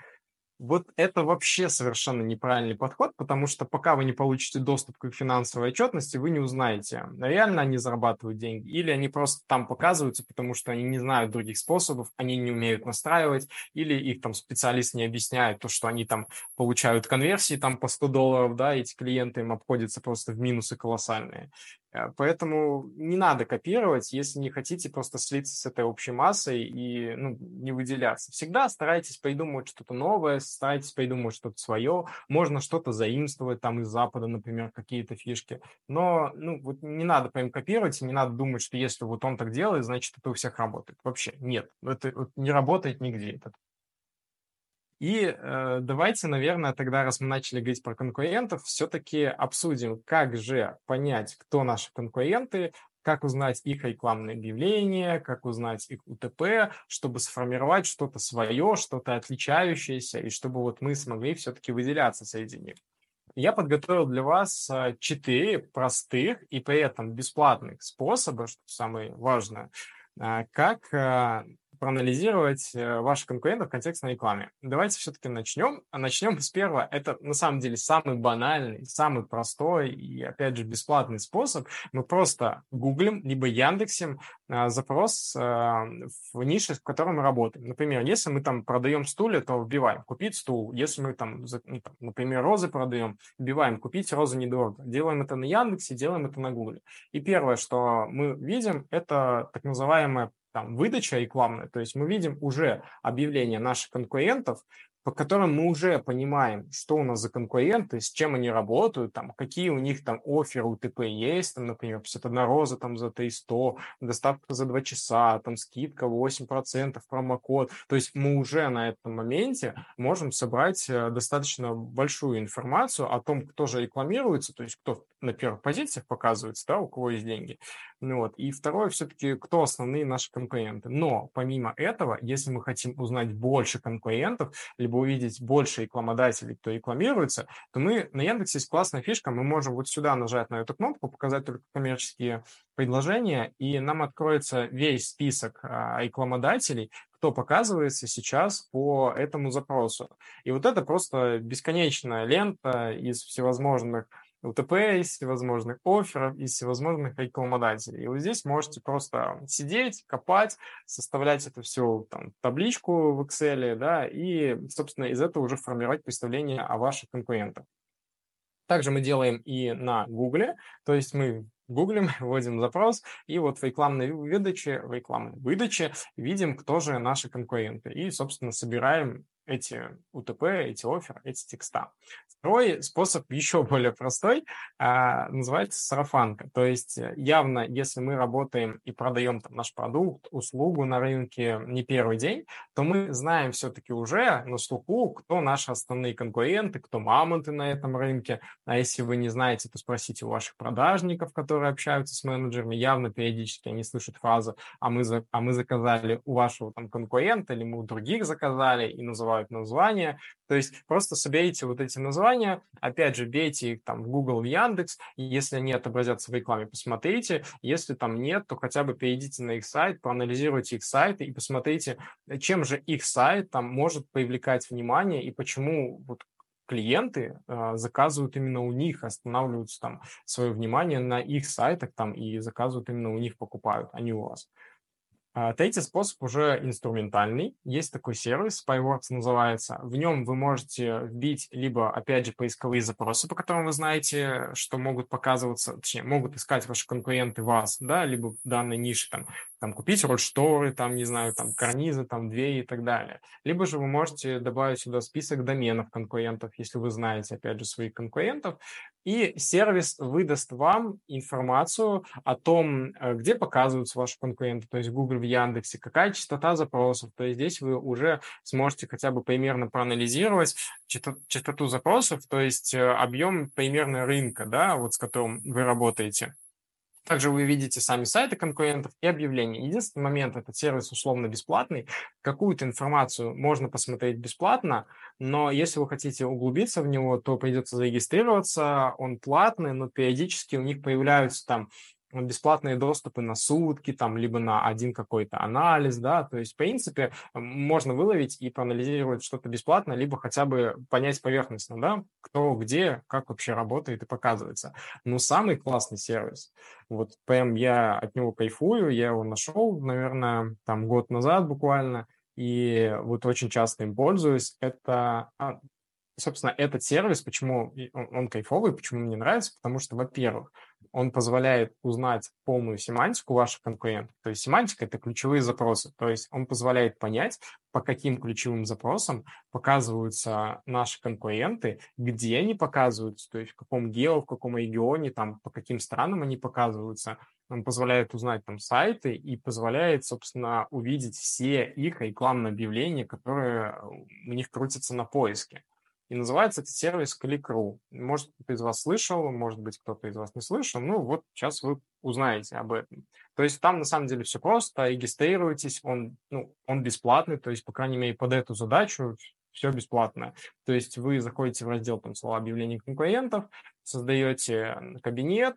Вот это вообще совершенно неправильный подход, потому что пока вы не получите доступ к их финансовой отчетности, вы не узнаете, реально они зарабатывают деньги или они просто там показываются, потому что они не знают других способов, они не умеют настраивать, или их там специалист не объясняет то, что они там получают конверсии там по 100 долларов, да, эти клиенты им обходятся просто в минусы колоссальные. Э, поэтому не надо копировать, если не хотите просто слиться с этой общей массой и ну, не выделяться. Всегда старайтесь придумывать что-то новое, старайтесь придумывать что-то свое. Можно что-то заимствовать там из Запада, например, какие-то фишки. Но ну, вот не надо прям копировать, не надо думать, что если вот он так делает, значит, это у всех работает. Вообще нет. Это вот, не работает нигде. Это и э, давайте, наверное, тогда, раз мы начали говорить про конкурентов, все-таки обсудим, как же понять, кто наши конкуренты, как узнать их рекламные объявления, как узнать их УТП, чтобы сформировать что-то свое, что-то отличающееся, и чтобы вот мы смогли все-таки выделяться среди них. Я подготовил для вас э, четыре простых и при этом бесплатных способа, что самое важное, э, как э, проанализировать э, ваших конкурентов в контекстной рекламе. Давайте все-таки начнем. А начнем с первого. Это на самом деле самый банальный, самый простой и, опять же, бесплатный способ. Мы просто гуглим, либо яндексим а, запрос а, в нише, в которой мы работаем. Например, если мы там продаем стулья, то вбиваем «купить стул». Если мы там, ну, например, розы продаем, вбиваем «купить розы недорого». Делаем это на Яндексе, делаем это на Гугле. И первое, что мы видим, это так называемая там, выдача рекламная, то есть мы видим уже объявления наших конкурентов, по которым мы уже понимаем, что у нас за конкуренты, с чем они работают, там, какие у них там оферы УТП есть, там, например, 51 роза там за 300, доставка за 2 часа, там скидка 8%, промокод. То есть мы уже на этом моменте можем собрать э, достаточно большую информацию о том, кто же рекламируется, то есть кто на первых позициях показывается, да, у кого есть деньги. Ну, вот. И второе, все-таки, кто основные наши конкуренты. Но помимо этого, если мы хотим узнать больше конкурентов, либо увидеть больше рекламодателей, кто рекламируется, то мы на Яндексе есть классная фишка, мы можем вот сюда нажать на эту кнопку, показать только коммерческие предложения, и нам откроется весь список а, рекламодателей, кто показывается сейчас по этому запросу. И вот это просто бесконечная лента из всевозможных УТП, из всевозможных офферов, из всевозможных рекламодателей. И вот здесь можете просто сидеть, копать, составлять это все там, табличку в Excel, да, и, собственно, из этого уже формировать представление о ваших конкурентах. Также мы делаем и на Google, то есть мы гуглим, вводим запрос, и вот в рекламной выдаче, в рекламной выдаче видим, кто же наши конкуренты. И, собственно, собираем эти УТП, эти оферы, эти текста. Второй способ еще более простой, а, называется сарафанка. То есть э, явно, если мы работаем и продаем там, наш продукт, услугу на рынке не первый день, то мы знаем все-таки уже на слуху, кто наши основные конкуренты, кто мамонты на этом рынке. А если вы не знаете, то спросите у ваших продажников, которые общаются с менеджерами. Явно периодически они слышат фразу «а мы, за, а мы заказали у вашего там конкурента» или «мы у других заказали» и называют название. То есть просто соберите вот эти названия, опять же, бейте их там в Google, в Яндекс, если они отобразятся в рекламе, посмотрите, если там нет, то хотя бы перейдите на их сайт, проанализируйте их сайты и посмотрите, чем же их сайт там может привлекать внимание и почему вот клиенты э, заказывают именно у них, останавливаются там свое внимание на их сайтах там и заказывают именно у них, покупают, а не у вас. А, третий способ уже инструментальный. Есть такой сервис, Spyworks называется. В нем вы можете вбить либо, опять же, поисковые запросы, по которым вы знаете, что могут показываться, точнее, могут искать ваши конкуренты вас, да, либо в данной нише, там, там купить рольшторы, там, не знаю, там, карнизы, там, двери и так далее. Либо же вы можете добавить сюда список доменов конкурентов, если вы знаете, опять же, своих конкурентов, и сервис выдаст вам информацию о том, э, где показываются ваши конкуренты, то есть Google в Яндексе, какая частота запросов. То есть здесь вы уже сможете хотя бы примерно проанализировать частоту запросов, то есть э, объем примерно рынка, да, вот с которым вы работаете. Также вы видите сами сайты конкурентов и объявления. Единственный момент, этот сервис условно бесплатный. Какую-то информацию можно посмотреть бесплатно, но если вы хотите углубиться в него, то придется зарегистрироваться. Он платный, но периодически у них появляются там бесплатные доступы на сутки, там, либо на один какой-то анализ, да, то есть, в принципе, можно выловить и проанализировать что-то бесплатно, либо хотя бы понять поверхностно, да, кто где, как вообще работает и показывается. Но самый классный сервис, вот прям я от него кайфую, я его нашел, наверное, там год назад буквально, и вот очень часто им пользуюсь, это, а, собственно, этот сервис, почему он, он кайфовый, почему мне нравится, потому что, во-первых, он позволяет узнать полную семантику ваших конкурентов. То есть семантика – это ключевые запросы. То есть он позволяет понять, по каким ключевым запросам показываются наши конкуренты, где они показываются, то есть в каком гео, в каком регионе, там, по каким странам они показываются. Он позволяет узнать там сайты и позволяет, собственно, увидеть все их рекламные объявления, которые у них крутятся на поиске. И называется этот сервис Click.ru. Может, кто-то из вас слышал, может быть, кто-то из вас не слышал. Ну, вот сейчас вы узнаете об этом. То есть там на самом деле все просто. Регистрируйтесь, он, ну, он бесплатный, то есть, по крайней мере, под эту задачу все бесплатно. То есть вы заходите в раздел там слова объявлений конкурентов, создаете кабинет,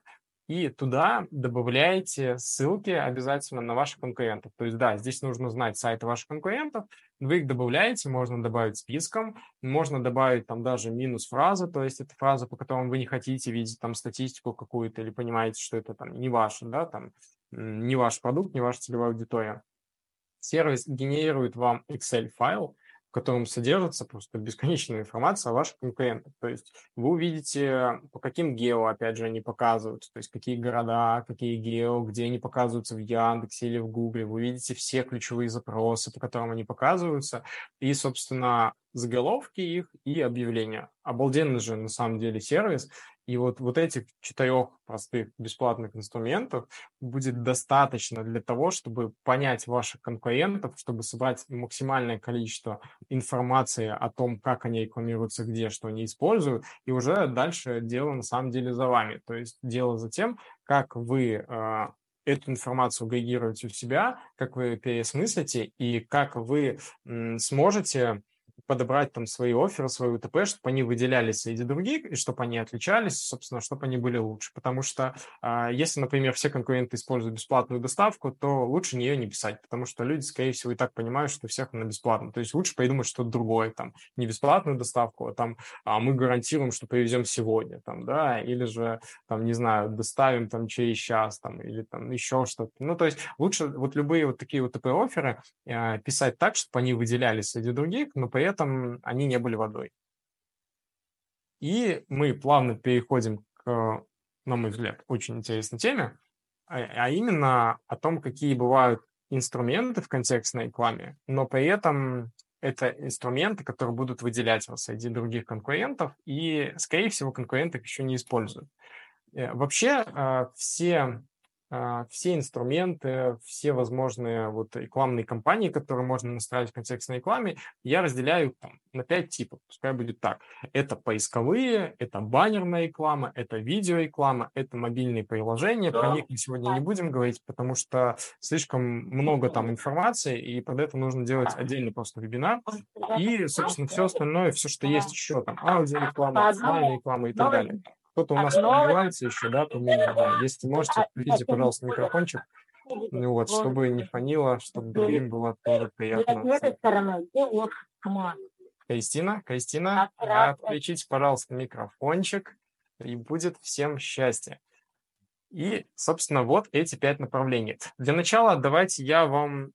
и туда добавляете ссылки обязательно на ваших конкурентов. То есть, да, здесь нужно знать сайты ваших конкурентов, вы их добавляете, можно добавить списком, можно добавить там даже минус фразы, то есть это фраза, по которой вы не хотите видеть там статистику какую-то или понимаете, что это там не ваш, да, там не ваш продукт, не ваша целевая аудитория. Сервис генерирует вам Excel-файл, в котором содержится просто бесконечная информация о ваших конкурентах. То есть вы увидите, по каким гео, опять же, они показываются, то есть какие города, какие гео, где они показываются в Яндексе или в Гугле. Вы видите все ключевые запросы, по которым они показываются, и, собственно, заголовки их и объявления. Обалденный же на самом деле сервис. И вот, вот этих четырех простых бесплатных инструментов будет достаточно для того, чтобы понять ваших конкурентов, чтобы собрать максимальное количество информации о том, как они рекламируются, где, что они используют, и уже дальше дело на самом деле за вами. То есть дело за тем, как вы э, эту информацию агрегируете у себя, как вы переосмыслите и как вы сможете подобрать там свои оферы, свои УТП, чтобы они выделялись среди других, и чтобы они отличались, собственно, чтобы они были лучше. Потому что э, если, например, все конкуренты используют бесплатную доставку, то лучше нее не писать, потому что люди, скорее всего, и так понимают, что у всех она бесплатная. То есть лучше придумать что-то другое, там, не бесплатную доставку, а там а мы гарантируем, что привезем сегодня, там, да, или же, там, не знаю, доставим там через час, там, или там еще что-то. Ну, то есть лучше вот любые вот такие вот ТП-оферы э, писать так, чтобы они выделялись среди других, но при этом этом они не были водой. И мы плавно переходим к, на мой взгляд, очень интересной теме, а, а именно о том, какие бывают инструменты в контекстной рекламе, но при этом это инструменты, которые будут выделять вас среди других конкурентов, и, скорее всего, конкуренты их еще не используют. Э, вообще, а, все все инструменты, все возможные вот рекламные кампании, которые можно настраивать в контекстной рекламе, я разделяю там, на пять типов. Пускай будет так. Это поисковые, это баннерная реклама, это видеореклама, это мобильные приложения. Про них мы сегодня не будем говорить, потому что слишком много там информации, и под это нужно делать отдельный просто вебинар. И, собственно, все остальное, все, что есть еще, там, аудиореклама, реклама и так далее. Кто-то у нас пробивается еще, да, помимо, да. Если можете, включите, пожалуйста, микрофончик. Ну вот, чтобы не фонило, чтобы другим было тоже приятно. Кристина, Кристина, отключите, пожалуйста, микрофончик, и будет всем счастье. И, собственно, вот эти пять направлений. Для начала давайте я вам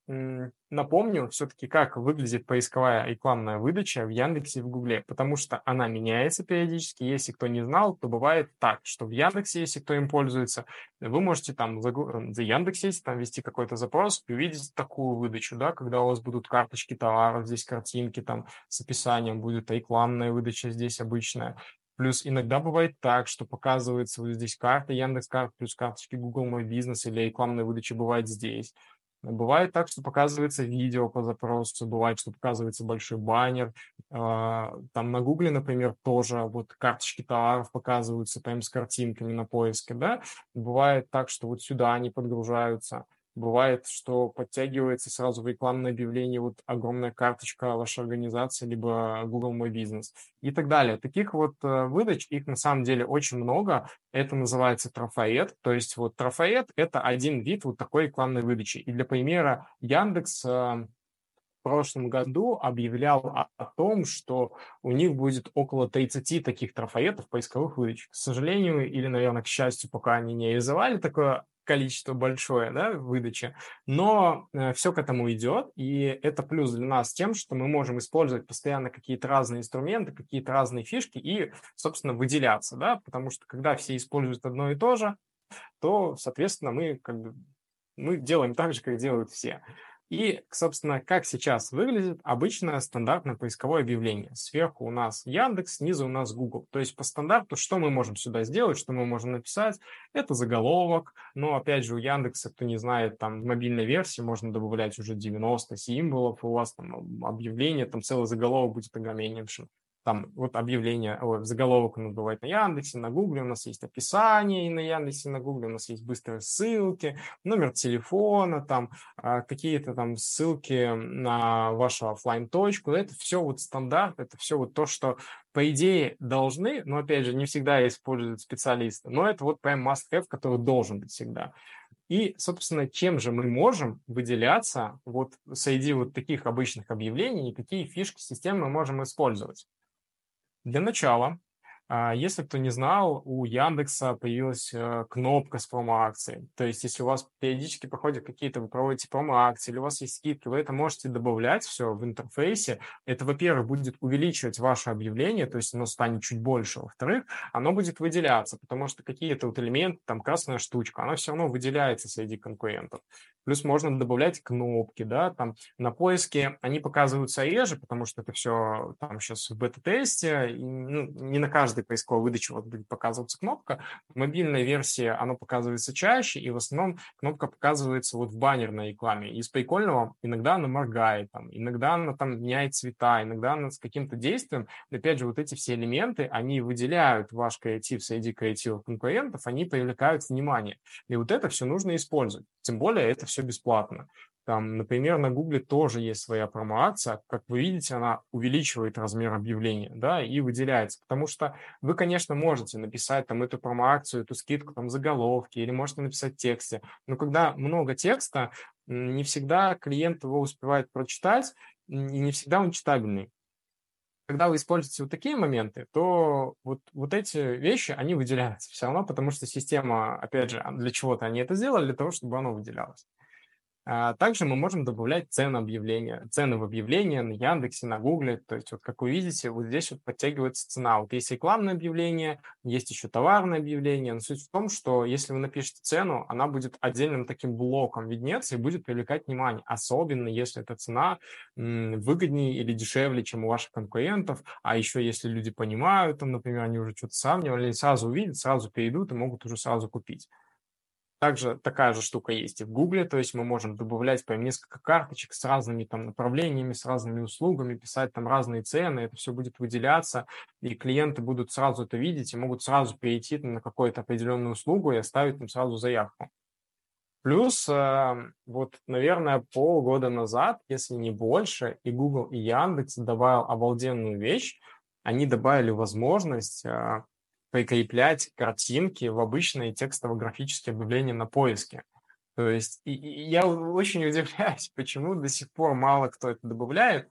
напомню все-таки, как выглядит поисковая рекламная выдача в Яндексе и в Гугле, потому что она меняется периодически. Если кто не знал, то бывает так, что в Яндексе, если кто им пользуется, вы можете там за, за Яндексе, если там ввести какой-то запрос, и увидеть такую выдачу, да, когда у вас будут карточки товаров, здесь картинки там с описанием, будет рекламная выдача здесь обычная. Плюс иногда бывает так, что показывается вот здесь карта Яндекс карт плюс карточки Google Мой Бизнес или рекламная выдача бывает здесь. Бывает так, что показывается видео по запросу, бывает, что показывается большой баннер. А, там на Гугле, например, тоже вот карточки товаров показываются прям с картинками на поиске, да. Бывает так, что вот сюда они подгружаются. Бывает, что подтягивается сразу в рекламное объявление вот огромная карточка вашей организации, либо Google Мой Бизнес и так далее. Таких вот э, выдач, их на самом деле очень много. Это называется трафаэт. То есть вот трафаэт – это один вид вот такой рекламной выдачи. И для примера Яндекс э, в прошлом году объявлял о, о том, что у них будет около 30 таких трафаэтов поисковых выдач. К сожалению, или, наверное, к счастью, пока они не реализовали такое количество большое, да, выдачи, но э, все к этому идет, и это плюс для нас тем, что мы можем использовать постоянно какие-то разные инструменты, какие-то разные фишки и, собственно, выделяться, да, потому что когда все используют одно и то же, то, соответственно, мы как бы мы делаем так же, как делают все. И, собственно, как сейчас выглядит обычное стандартное поисковое объявление. Сверху у нас Яндекс, снизу у нас Google. То есть по стандарту, что мы можем сюда сделать, что мы можем написать, это заголовок. Но, опять же, у Яндекса, кто не знает, там в мобильной версии можно добавлять уже 90 символов, у вас там объявление, там целый заголовок будет огромнейшим там вот объявление, ой, заголовок у бывает на Яндексе, на Гугле, у нас есть описание и на Яндексе, на Гугле, у нас есть быстрые ссылки, номер телефона, там а, какие-то там ссылки на вашу офлайн точку это все вот стандарт, это все вот то, что по идее должны, но опять же не всегда используют специалисты, но это вот прям must-have, который должен быть всегда. И, собственно, чем же мы можем выделяться вот среди вот таких обычных объявлений и какие фишки системы мы можем использовать? Для начала если кто не знал, у Яндекса появилась э, кнопка с промо-акцией. То есть, если у вас периодически проходят какие-то, вы проводите промо-акции, или у вас есть скидки, вы это можете добавлять все в интерфейсе. Это, во-первых, будет увеличивать ваше объявление, то есть оно станет чуть больше. Во-вторых, оно будет выделяться, потому что какие-то вот элементы, там красная штучка, она все равно выделяется среди конкурентов. Плюс можно добавлять кнопки, да, там на поиске они показываются реже, потому что это все там сейчас в бета-тесте, ну, не на каждый каждой поисковой выдаче вот будет показываться кнопка. В мобильной версии оно показывается чаще, и в основном кнопка показывается вот в баннерной рекламе. Из прикольного иногда она моргает, там, иногда она там меняет цвета, иногда она с каким-то действием. И опять же, вот эти все элементы, они выделяют ваш креатив среди креативов конкурентов, они привлекают внимание. И вот это все нужно использовать. Тем более это все бесплатно. Там, например, на Гугле тоже есть своя промоакция. Как вы видите, она увеличивает размер объявления, да, и выделяется. Потому что вы, конечно, можете написать там эту промоакцию, эту скидку там заголовки, или можете написать тексте. Но когда много текста, не всегда клиент его успевает прочитать, и не всегда он читабельный. Когда вы используете вот такие моменты, то вот, вот эти вещи, они выделяются все равно, потому что система, опять же, для чего-то они это сделали, для того, чтобы оно выделялось. А также мы можем добавлять цены объявления, цены в объявления на Яндексе, на Гугле. То есть вот как вы видите, вот здесь вот подтягивается цена. Вот есть рекламное объявление, есть еще товарное объявление. Но суть в том, что если вы напишете цену, она будет отдельным таким блоком виднеться и будет привлекать внимание. Особенно если эта цена выгоднее или дешевле, чем у ваших конкурентов. А еще если люди понимают, там, например, они уже что-то сравнивали, сразу увидят, сразу перейдут и могут уже сразу купить. Также такая же штука есть и в Гугле, то есть мы можем добавлять прям несколько карточек с разными там направлениями, с разными услугами, писать там разные цены, это все будет выделяться, и клиенты будут сразу это видеть и могут сразу перейти на какую-то определенную услугу и оставить там сразу заявку. Плюс, э, вот, наверное, полгода назад, если не больше, и Google, и Яндекс добавил обалденную вещь, они добавили возможность э, прикреплять картинки в обычные текстово-графические объявления на поиске. То есть и, и я очень удивляюсь, почему до сих пор мало кто это добавляет,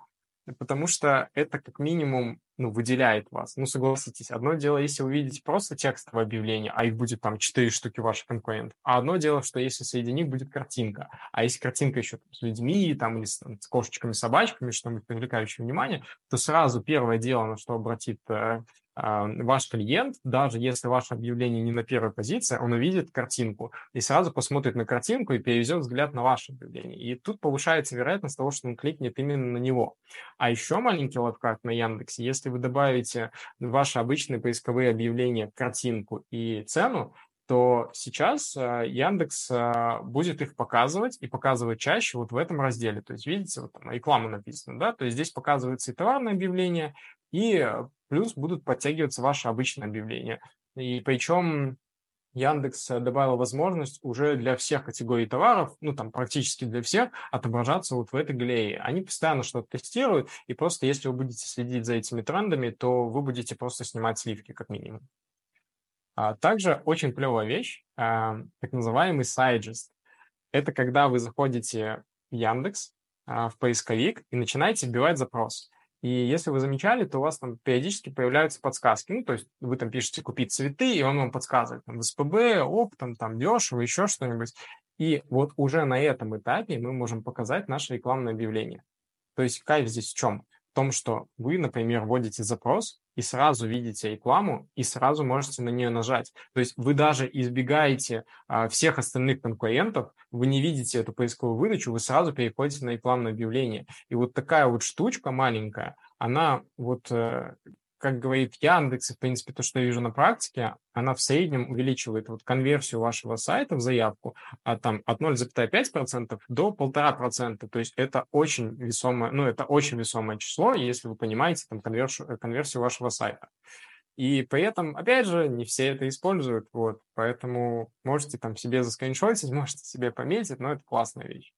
потому что это как минимум ну, выделяет вас. Ну, согласитесь, одно дело, если вы видите просто текстовое объявление, а их будет там 4 штуки ваших конкурентов, а одно дело, что если среди них будет картинка, а если картинка еще там, с людьми там, или с, там, с кошечками, собачками, что-нибудь привлекающее внимание, то сразу первое дело, на что обратит э, ваш клиент, даже если ваше объявление не на первой позиции, он увидит картинку и сразу посмотрит на картинку и переведет взгляд на ваше объявление. И тут повышается вероятность того, что он кликнет именно на него. А еще маленький лайфхак на Яндексе, если вы добавите ваши обычные поисковые объявления картинку и цену, то сейчас э, Яндекс э, будет их показывать и показывать чаще вот в этом разделе. То есть, видите, вот там реклама написана, да, то есть здесь показывается и товарное объявление, и плюс будут подтягиваться ваши обычные объявления. И причем Яндекс добавил возможность уже для всех категорий товаров, ну там практически для всех, отображаться вот в этой галерее. Они постоянно что-то тестируют, и просто если вы будете следить за этими трендами, то вы будете просто снимать сливки как минимум. А также очень клевая вещь, а, так называемый сайджест. Это когда вы заходите в Яндекс, а, в поисковик и начинаете вбивать запрос. И если вы замечали, то у вас там периодически появляются подсказки. Ну, то есть вы там пишете «купить цветы», и он вам подсказывает там, в СПБ, оптом, там дешево, еще что-нибудь. И вот уже на этом этапе мы можем показать наше рекламное объявление. То есть кайф здесь в чем? В том, что вы, например, вводите запрос, и сразу видите рекламу, и сразу можете на нее нажать. То есть вы даже избегаете а, всех остальных конкурентов, вы не видите эту поисковую выдачу, вы сразу переходите на рекламное объявление. И вот такая вот штучка маленькая, она вот э, как говорит Яндекс, и, в принципе, то, что я вижу на практике, она в среднем увеличивает вот конверсию вашего сайта в заявку от, там, от 0,5% до 1,5%. То есть это очень весомое, ну, это очень весомое число, если вы понимаете там конверсию, конверсию вашего сайта. И при этом, опять же, не все это используют, вот, поэтому можете там себе заскриншотить, можете себе пометить, но это классная вещь.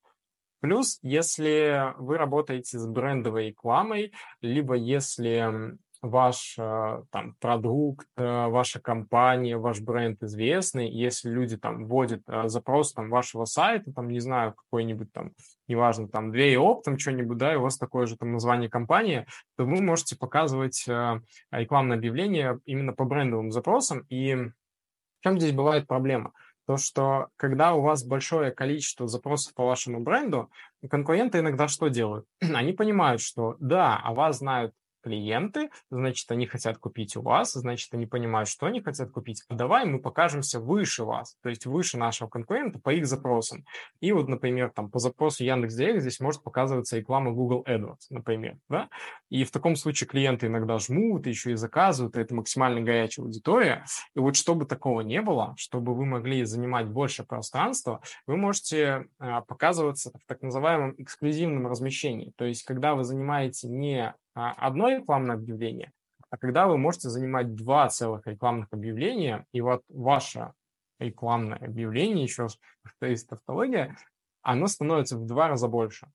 Плюс, если вы работаете с брендовой рекламой, либо если ваш э, там продукт, э, ваша компания, ваш бренд известный, если люди там вводят э, запрос там вашего сайта, там, не знаю, какой-нибудь там, неважно, там, две оп, там, что-нибудь, да, и у вас такое же там название компании, то вы можете показывать рекламное объявление именно по брендовым запросам. И в чем здесь бывает проблема? То, что когда у вас большое количество запросов по вашему бренду, конкуренты иногда что делают? Они понимают, что да, о вас знают клиенты, значит, они хотят купить у вас, значит, они понимают, что они хотят купить. А давай мы покажемся выше вас, то есть выше нашего конкурента по их запросам. И вот, например, там по запросу Яндекс.Директ здесь может показываться реклама Google AdWords, например, да? И в таком случае клиенты иногда жмут, еще и заказывают, и это максимально горячая аудитория. И вот чтобы такого не было, чтобы вы могли занимать больше пространства, вы можете а, показываться в так называемом эксклюзивном размещении. То есть, когда вы занимаете не одно рекламное объявление, а когда вы можете занимать два целых рекламных объявления, и вот ваше рекламное объявление, еще раз повторюсь, тавтология, оно становится в два раза больше.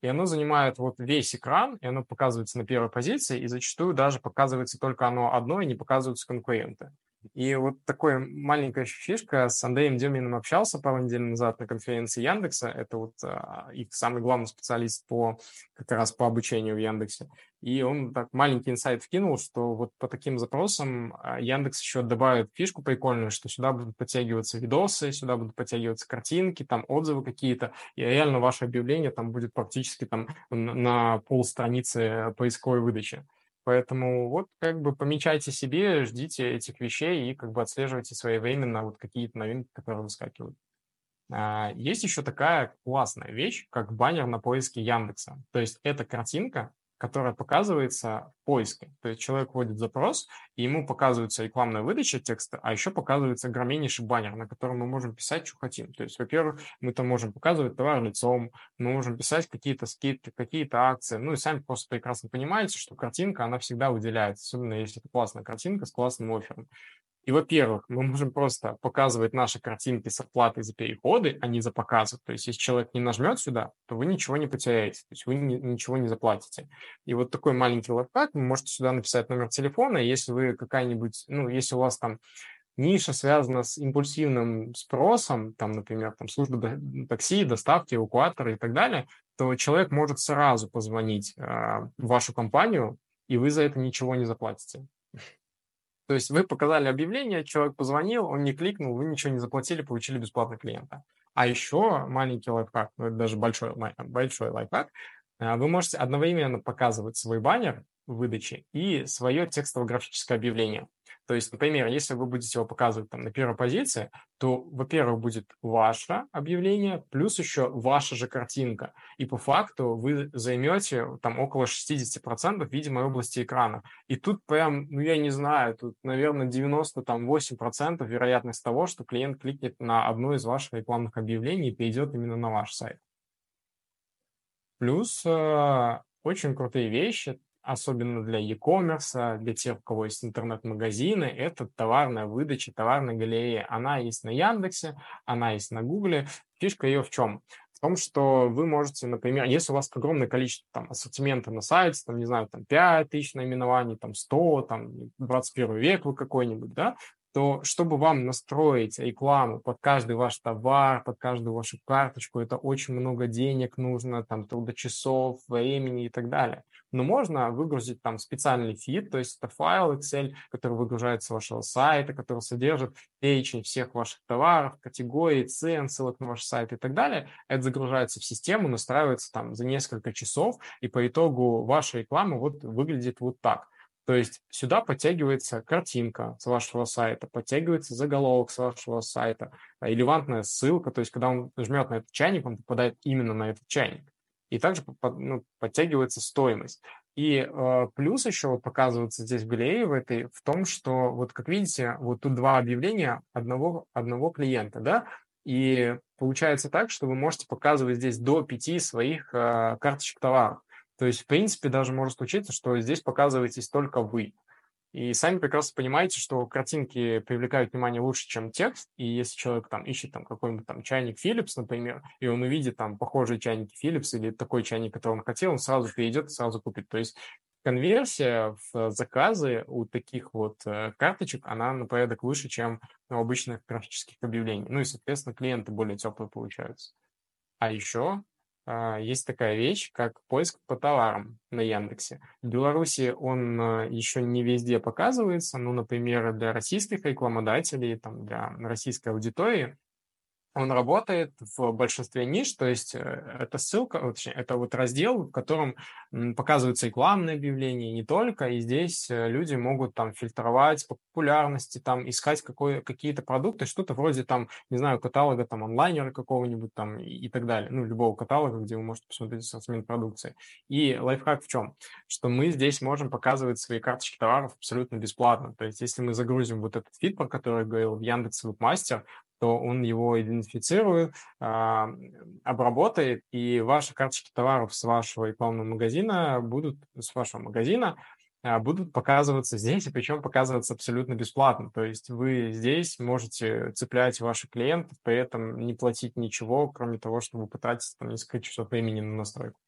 И оно занимает вот весь экран, и оно показывается на первой позиции, и зачастую даже показывается только оно одно, и не показываются конкуренты. И вот такой маленькая фишка. С Андреем Деминым общался пару недель назад на конференции Яндекса. Это вот а, их самый главный специалист по как раз по обучению в Яндексе. И он так маленький инсайт вкинул, что вот по таким запросам а, Яндекс еще добавит фишку прикольную, что сюда будут подтягиваться видосы, сюда будут подтягиваться картинки, там отзывы какие-то, и реально ваше объявление там будет практически там на пол страницы поисковой выдачи. Поэтому вот как бы помечайте себе, ждите этих вещей и как бы отслеживайте своевременно вот какие-то новинки, которые выскакивают. А, есть еще такая классная вещь, как баннер на поиске Яндекса. То есть это картинка, которая показывается в поиске. То есть человек вводит запрос, и ему показывается рекламная выдача текста, а еще показывается огромнейший баннер, на котором мы можем писать, что хотим. То есть, во-первых, мы там можем показывать товар лицом, мы можем писать какие-то скидки, какие-то акции. Ну и сами просто прекрасно понимаете, что картинка, она всегда выделяется, особенно если это классная картинка с классным оффером. И, во-первых, мы можем просто показывать наши картинки с оплатой за переходы, а не за показы. То есть, если человек не нажмет сюда, то вы ничего не потеряете, то есть вы ни, ничего не заплатите. И вот такой маленький лайфхак, вы можете сюда написать номер телефона, если вы какая-нибудь, ну, если у вас там ниша связана с импульсивным спросом, там, например, там, служба такси, доставки, эвакуаторы и так далее, то человек может сразу позвонить э, в вашу компанию, и вы за это ничего не заплатите. То есть вы показали объявление, человек позвонил, он не кликнул, вы ничего не заплатили, получили бесплатно клиента. А еще маленький лайфхак, ну, даже большой, большой лайфхак, а, вы можете одновременно показывать свой баннер в выдаче и свое текстово-графическое объявление. То есть, например, если вы будете его показывать там на первой позиции, то, во-первых, будет ваше объявление, плюс еще ваша же картинка. И по факту вы займете там около 60% видимой области экрана. И тут прям, ну я не знаю, тут, наверное, 98% вероятность того, что клиент кликнет на одно из ваших рекламных объявлений и перейдет именно на ваш сайт. Плюс э, очень крутые вещи особенно для e-commerce, для тех, у кого есть интернет-магазины, это товарная выдача, товарная галерея. Она есть на Яндексе, она есть на Гугле. Фишка ее в чем? В том, что вы можете, например, если у вас огромное количество там, ассортимента на сайте, там, не знаю, там 5 тысяч наименований, там 100, там 21 век вы какой-нибудь, да, то чтобы вам настроить рекламу под каждый ваш товар, под каждую вашу карточку, это очень много денег нужно, там трудочасов, времени и так далее но можно выгрузить там специальный фид, то есть это файл Excel, который выгружается с вашего сайта, который содержит перечень всех ваших товаров, категорий, цен, ссылок на ваш сайт и так далее. Это загружается в систему, настраивается там за несколько часов, и по итогу ваша реклама вот выглядит вот так. То есть сюда подтягивается картинка с вашего сайта, подтягивается заголовок с вашего сайта, релевантная ссылка, то есть когда он жмет на этот чайник, он попадает именно на этот чайник и также ну, подтягивается стоимость. И э, плюс еще вот показывается здесь в галерее в этой в том, что вот как видите, вот тут два объявления одного, одного клиента, да, и получается так, что вы можете показывать здесь до пяти своих э, карточек товаров. То есть, в принципе, даже может случиться, что здесь показываетесь только вы. И сами прекрасно понимаете, что картинки привлекают внимание лучше, чем текст. И если человек там ищет там какой-нибудь там чайник Philips, например, и он увидит там похожие чайники Philips или такой чайник, который он хотел, он сразу перейдет и сразу купит. То есть конверсия в заказы у таких вот э, карточек, она на порядок выше, чем у обычных графических объявлений. Ну и, соответственно, клиенты более теплые получаются. А еще есть такая вещь, как поиск по товарам на Яндексе. В Беларуси он а, еще не везде показывается, ну, например, для российских рекламодателей, там, для российской аудитории он работает в большинстве ниш, то есть э, это ссылка, точнее, это вот раздел, в котором показываются рекламные объявления, не только, и здесь э, люди могут там фильтровать по популярности, там искать какой, какие-то продукты, что-то вроде там, не знаю, каталога там онлайнера какого-нибудь там и, и так далее, ну, любого каталога, где вы можете посмотреть ассортимент продукции. И лайфхак в чем? Что мы здесь можем показывать свои карточки товаров абсолютно бесплатно, то есть если мы загрузим вот этот фид, про который я говорил, в Яндекс Вебмастер, то он его идентифицирует, а, обработает, и ваши карточки товаров с вашего рекламного магазина будут, с вашего магазина а, будут показываться здесь, и причем показываться абсолютно бесплатно. То есть вы здесь можете цеплять ваших клиентов, при этом не платить ничего, кроме того, чтобы потратить там несколько часов времени на настройку.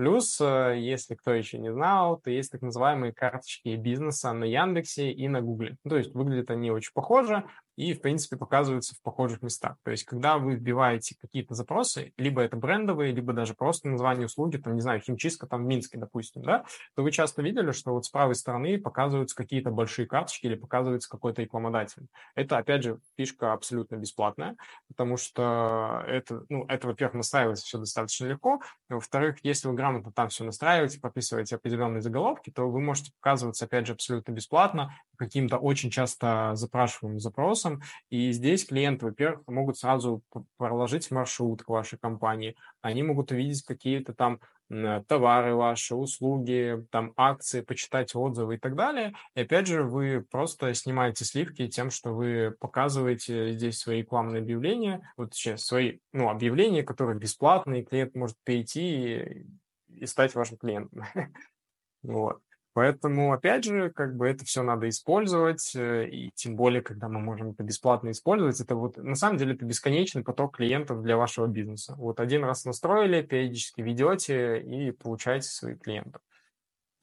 Плюс, э, если кто еще не знал, то есть так называемые карточки бизнеса на Яндексе и на Гугле. То есть выглядят они очень похоже, и, в принципе, показываются в похожих местах. То есть, когда вы вбиваете какие-то запросы, либо это брендовые, либо даже просто название услуги, там, не знаю, химчистка там в Минске, допустим, да, то вы часто видели, что вот с правой стороны показываются какие-то большие карточки или показывается какой-то рекламодатель. Это, опять же, фишка абсолютно бесплатная, потому что это, ну, это, во-первых, настраивается все достаточно легко, во-вторых, если вы грамотно там все настраиваете, прописываете определенные заголовки, то вы можете показываться, опять же, абсолютно бесплатно каким-то очень часто запрашиваемым запросом, запросом. И здесь клиенты, во-первых, могут сразу проложить маршрут к вашей компании. Они могут увидеть какие-то там товары ваши, услуги, там акции, почитать отзывы и так далее. И опять же, вы просто снимаете сливки тем, что вы показываете здесь свои рекламные объявления, вот сейчас свои ну, объявления, которые бесплатные, клиент может перейти и, и стать вашим клиентом. Вот. Поэтому, опять же, как бы это все надо использовать, э, и тем более, когда мы можем это бесплатно использовать, это вот, на самом деле, это бесконечный поток клиентов для вашего бизнеса. Вот один раз настроили, периодически ведете и получаете своих клиентов.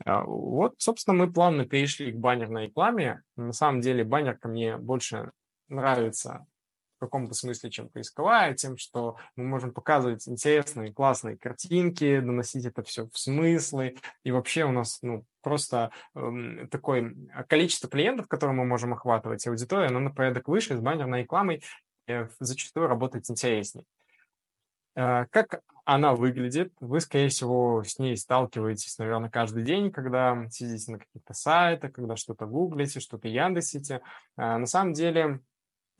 А, вот, собственно, мы плавно перешли к баннерной рекламе. На самом деле, баннерка мне больше нравится в каком-то смысле, чем поисковая, тем, что мы можем показывать интересные, классные картинки, доносить это все в смыслы, и вообще у нас, ну, просто э, такое количество клиентов, которые мы можем охватывать, аудитория, оно на порядок выше, с баннерной рекламой э, зачастую работать интереснее. Э, как она выглядит? Вы, скорее всего, с ней сталкиваетесь, наверное, каждый день, когда сидите на каких-то сайтах, когда что-то гуглите, что-то яндексите. Э, на самом деле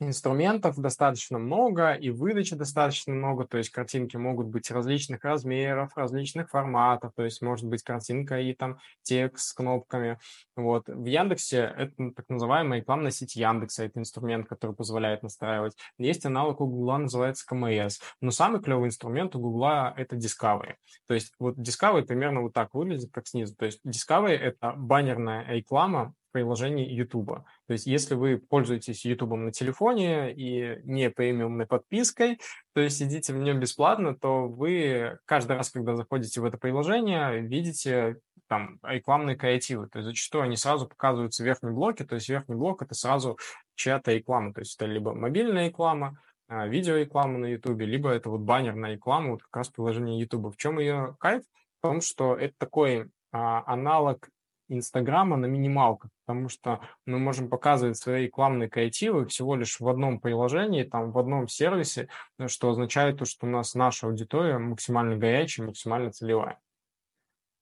инструментов достаточно много и выдачи достаточно много, то есть картинки могут быть различных размеров, различных форматов, то есть может быть картинка и там текст с кнопками. Вот. В Яндексе это так называемая рекламная сеть Яндекса, это инструмент, который позволяет настраивать. Есть аналог у Гугла, называется КМС, но самый клевый инструмент у Гугла это Discovery. То есть вот Discovery примерно вот так выглядит, как снизу. То есть Discovery это баннерная реклама приложении YouTube. То есть, если вы пользуетесь YouTube на телефоне и не премиумной подпиской, то есть сидите в нем бесплатно, то вы каждый раз, когда заходите в это приложение, видите там рекламные креативы. То есть зачастую они сразу показываются в верхнем блоке, то есть верхний блок это сразу чья-то реклама. То есть это либо мобильная реклама, а, видеореклама на YouTube, либо это вот баннерная реклама, вот как раз приложение YouTube. В чем ее кайф? В том, что это такой а, аналог Инстаграма на минималках, потому что мы можем показывать свои рекламные креативы всего лишь в одном приложении, там, в одном сервисе, э, что означает то, что у нас наша аудитория максимально горячая, максимально целевая.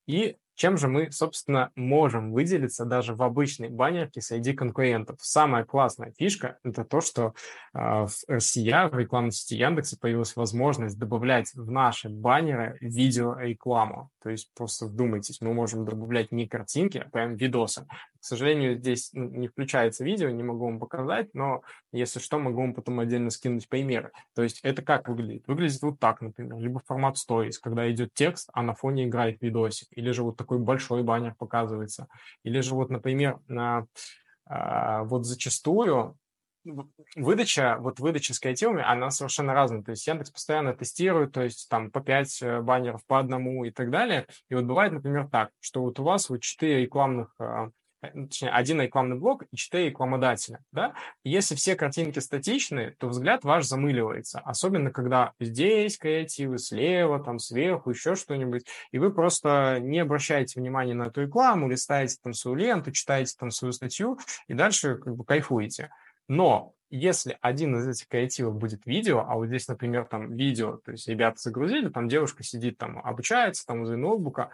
И чем же мы, собственно, можем выделиться даже в обычной баннерке среди конкурентов? Самая классная фишка – это то, что э, в RCA, в рекламной сети Яндекса, появилась возможность добавлять в наши баннеры видеорекламу. То есть просто вдумайтесь, мы можем добавлять не картинки, а прям видосы. К сожалению, здесь ну, не включается видео, не могу вам показать, но если что, могу вам потом отдельно скинуть примеры. То есть это как выглядит? Выглядит вот так, например, либо формат stories, когда идет текст, а на фоне играет видосик, или же вот такой большой баннер показывается. Или же вот, например, на, а, вот зачастую выдача, вот выдача с креативами, она совершенно разная. То есть Яндекс постоянно тестирует, то есть там по 5 э, баннеров по одному и так далее. И вот бывает, например, так, что вот у вас вот 4 рекламных а, точнее, один рекламный блок и четыре рекламодателя. Да? Если все картинки статичные, то взгляд ваш замыливается. Особенно, когда здесь креативы, слева, там сверху, еще что-нибудь. И вы просто не обращаете внимания на эту рекламу, листаете там свою ленту, читаете там свою статью и дальше как бы кайфуете. Но если один из этих креативов будет видео, а вот здесь, например, там видео, то есть ребята загрузили, там девушка сидит, там обучается, там возле ноутбука,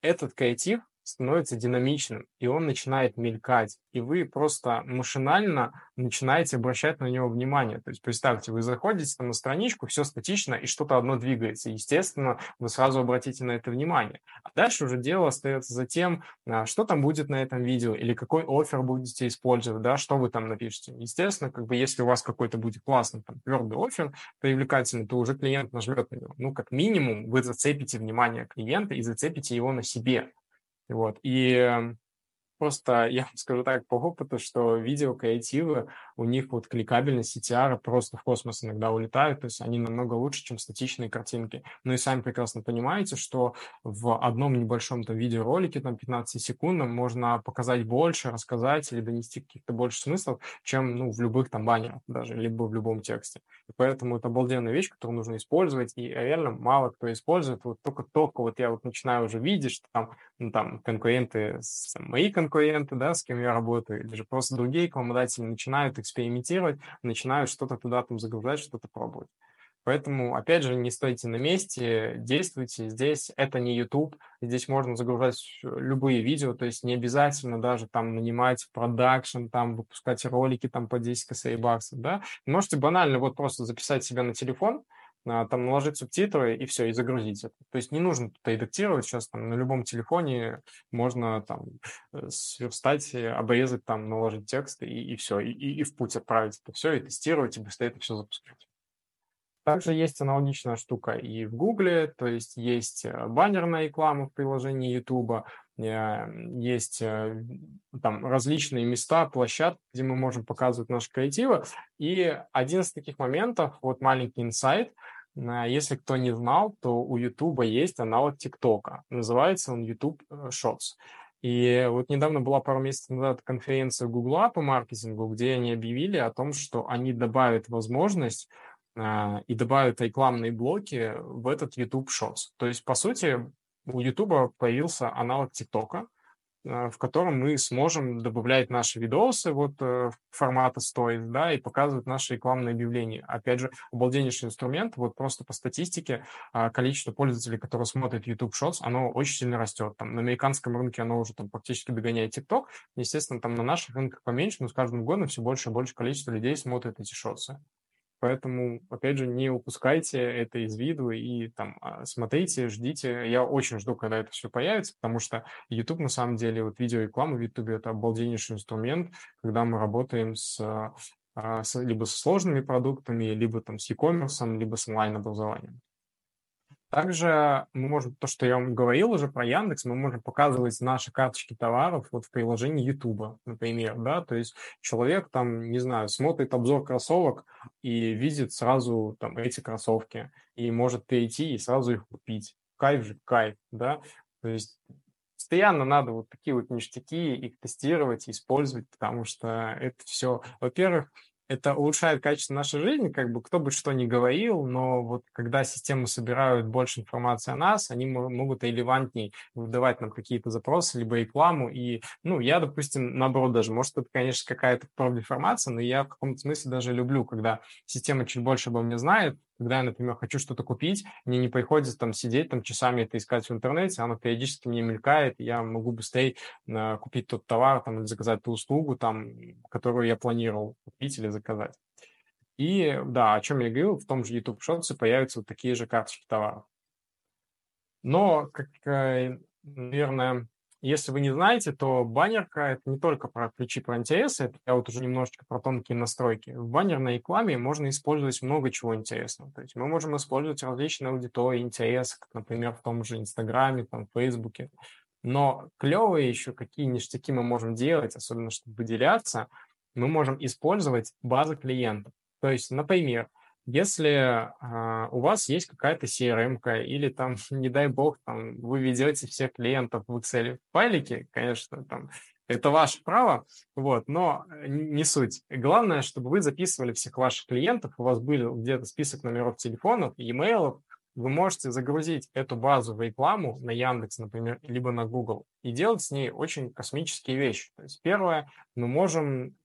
этот креатив становится динамичным, и он начинает мелькать, и вы просто машинально начинаете обращать на него внимание. То есть представьте, вы заходите там на страничку, все статично, и что-то одно двигается. Естественно, вы сразу обратите на это внимание. А дальше уже дело остается за тем, а, что там будет на этом видео, или какой офер будете использовать, да, что вы там напишете. Естественно, как бы если у вас какой-то будет классный там твердый офер, привлекательный, то уже клиент нажмет на него. Ну, как минимум, вы зацепите внимание клиента и зацепите его на себе. Вот. И Просто я вам скажу так по опыту, что видео-креативы, у них вот кликабельность CTR просто в космос иногда улетают, то есть они намного лучше, чем статичные картинки. Ну и сами прекрасно понимаете, что в одном небольшом там видеоролике, там 15 секунд, можно показать больше, рассказать или донести каких-то больше смыслов, чем ну, в любых там баннерах даже, либо в любом тексте. И поэтому это обалденная вещь, которую нужно использовать, и реально мало кто использует. Вот только-только вот я вот начинаю уже видеть, что там, ну, там конкуренты, мои конкуренты, да, с кем я работаю, или же просто другие рекламодатели начинают экспериментировать, начинают что-то туда там загружать, что-то пробовать. Поэтому, опять же, не стойте на месте, действуйте. Здесь это не YouTube, здесь можно загружать любые видео, то есть не обязательно даже там нанимать продакшн, там выпускать ролики там по 10 косарей баксов, да. Можете банально вот просто записать себя на телефон, там наложить субтитры и все, и загрузить это. То есть не нужно тут редактировать, сейчас там на любом телефоне можно там э, сверстать, обрезать, там наложить текст и, и все, и, и, и в путь отправить это все, и тестировать, и быстрее это все запускать. Также есть аналогичная штука и в Гугле, то есть есть э, баннерная реклама в приложении YouTube, э, есть там различные места, площадки, где мы можем показывать наши креативы. И один из таких моментов, вот маленький инсайт, если кто не знал, то у YouTube есть аналог ТикТока. Называется он YouTube Shorts. И вот недавно была пару месяцев назад конференция Google по маркетингу, где они объявили о том, что они добавят возможность а, и добавят рекламные блоки в этот YouTube Shorts. То есть, по сути, у YouTube появился аналог ТикТока, в котором мы сможем добавлять наши видосы вот э, формата стоит, да, и показывать наши рекламные объявления. Опять же, обалденнейший инструмент, вот просто по статистике а, количество пользователей, которые смотрят YouTube Shorts, оно очень сильно растет. Там на американском рынке оно уже там практически догоняет TikTok. Естественно, там на наших рынках поменьше, но с каждым годом все больше и больше количество людей смотрят эти шотсы. Поэтому, опять же, не упускайте это из виду и там а, смотрите, ждите. Я очень жду, когда это все появится, потому что YouTube, на самом деле, вот видеореклама в YouTube — это обалденнейший инструмент, когда мы работаем с, а, с либо со сложными продуктами, либо там с e-commerce, либо с онлайн-образованием. Также мы можем, то, что я вам говорил уже про Яндекс, мы можем показывать наши карточки товаров вот в приложении YouTube, например, да, то есть человек там, не знаю, смотрит обзор кроссовок и видит сразу там эти кроссовки и может перейти и сразу их купить. Кайф же, кайф, да, то есть постоянно надо вот такие вот ништяки их тестировать, использовать, потому что это все, во-первых, это улучшает качество нашей жизни, как бы кто бы что ни говорил, но вот когда системы собирают больше информации о нас, они могут релевантней выдавать нам какие-то запросы, либо рекламу, и, ну, я, допустим, наоборот даже, может, это, конечно, какая-то информация, но я в каком-то смысле даже люблю, когда система чуть больше обо мне знает, когда я, например, хочу что-то купить, мне не приходится там сидеть, там часами это искать в интернете, оно периодически мне мелькает, я могу быстрее э, купить тот товар там, или заказать ту услугу, там, которую я планировал купить или заказать. И да, о чем я говорил, в том же YouTube Shorts появятся вот такие же карточки товаров. Но, как, э, наверное, если вы не знаете, то баннерка — это не только про ключи про интересы, это я вот уже немножечко про тонкие настройки. В баннерной рекламе можно использовать много чего интересного. То есть мы можем использовать различные аудитории, интересы, как, например, в том же Инстаграме, там, Фейсбуке. Но клевые еще какие ништяки мы можем делать, особенно чтобы выделяться, мы можем использовать базы клиентов. То есть, например, если э, у вас есть какая-то CRM или там, не дай бог, там, вы ведете всех клиентов в Excel файлике, конечно, там, это ваше право, вот, но не суть. Главное, чтобы вы записывали всех ваших клиентов, у вас был где-то список номеров телефонов, e-mail, вы можете загрузить эту базу в рекламу на Яндекс, например, либо на Google и делать с ней очень космические вещи. То есть первое, мы можем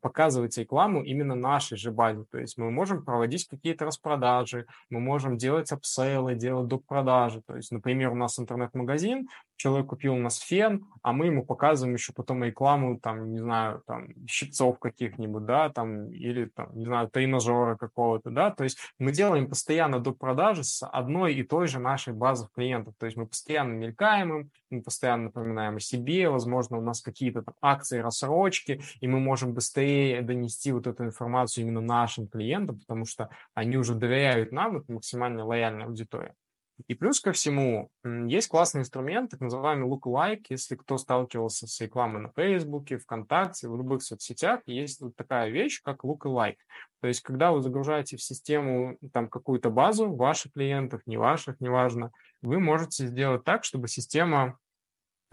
показывать рекламу именно нашей же базе. То есть мы можем проводить какие-то распродажи, мы можем делать upsell ы, делать доп. продажи. То есть, например, у нас интернет-магазин, человек купил у нас фен, а мы ему показываем еще потом рекламу, там, не знаю, там, щипцов каких-нибудь, да, там, или, там, не знаю, тренажера какого-то, да, то есть мы делаем постоянно доп. продажи с одной и той же нашей базы клиентов, то есть мы постоянно мелькаем им, мы постоянно напоминаем о себе, возможно, у нас какие-то там акции, рассрочки, и мы можем быстрее донести вот эту информацию именно нашим клиентам, потому что они уже доверяют нам, это максимально лояльная аудитория. И плюс ко всему, есть классный инструмент, так называемый lookalike. Если кто сталкивался с рекламой на Фейсбуке, ВКонтакте, в любых соцсетях, есть вот такая вещь, как lookalike. То есть, когда вы загружаете в систему там какую-то базу ваших клиентов, не ваших, неважно, вы можете сделать так, чтобы система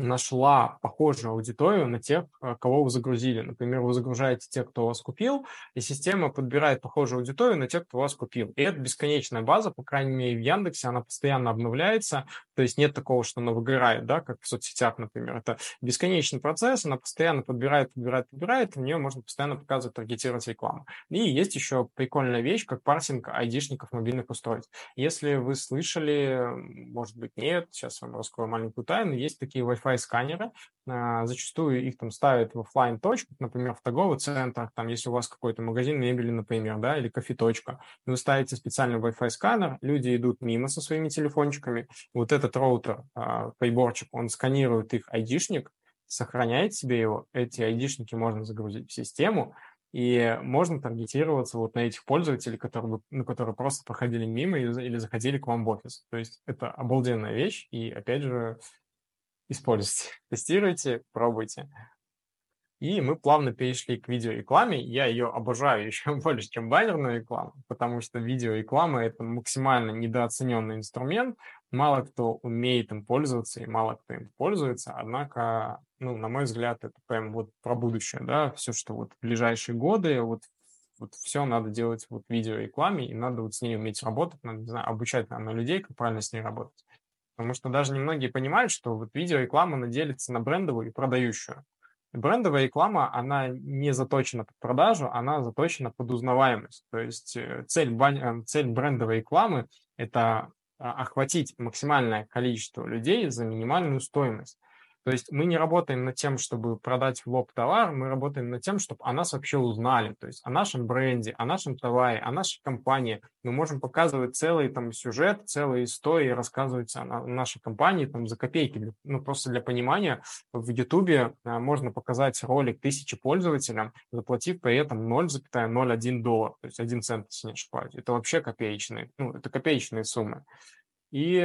нашла похожую аудиторию на тех, э, кого вы загрузили. Например, вы загружаете тех, кто вас купил, и система подбирает похожую аудиторию на тех, кто вас купил. И это бесконечная база, по крайней мере, в Яндексе она постоянно обновляется, то есть нет такого, что она выгорает, да, как в соцсетях, например. Это бесконечный процесс, она постоянно подбирает, подбирает, подбирает, и в нее можно постоянно показывать, таргетировать рекламу. И есть еще прикольная вещь, как парсинг айдишников мобильных устройств. Если вы слышали, может быть, нет, сейчас вам раскрою маленькую тайну, есть такие Wi-Fi Wi-Fi сканеры. А, зачастую их там ставят в офлайн точках, например, в торговых центрах, там, если у вас какой-то магазин мебели, например, да, или кофе-точка, вы ставите специальный Wi-Fi сканер, люди идут мимо со своими телефончиками, вот этот роутер, а, приборчик, он сканирует их айдишник, сохраняет себе его, эти айдишники можно загрузить в систему, и можно таргетироваться вот на этих пользователей, которые, ну, которые просто проходили мимо или заходили к вам в офис. То есть это обалденная вещь, и опять же, используйте, тестируйте, пробуйте. И мы плавно перешли к видеорекламе. Я ее обожаю еще больше, чем баннерную рекламу, потому что видеореклама – это максимально недооцененный инструмент. Мало кто умеет им пользоваться и мало кто им пользуется. Однако, ну, на мой взгляд, это прям вот про будущее, да, все, что вот в ближайшие годы, вот вот все надо делать вот в видеорекламе, и надо вот с ней уметь работать, надо, не знаю, обучать, наверное, людей, как правильно с ней работать. Потому что даже немногие понимают, что вот видеореклама, она делится на брендовую и продающую. брендовая реклама, она не заточена под продажу, она заточена под узнаваемость. То есть э, цель, бань, цель брендовой рекламы – это а, охватить максимальное количество людей за минимальную стоимость. То есть мы не работаем над тем, чтобы продать в лоб товар, мы работаем над тем, чтобы о нас вообще узнали, то есть о нашем бренде, о нашем товаре, о нашей компании. Мы можем показывать целый там сюжет, целые истории, рассказывать о нашей компании там за копейки. Ну, просто для понимания, в Ютубе а, можно показать ролик тысячи пользователям, заплатив при этом 0,01 доллар, то есть 1 цент, если не ошибаюсь. Это вообще копеечные, ну, это копеечные суммы. И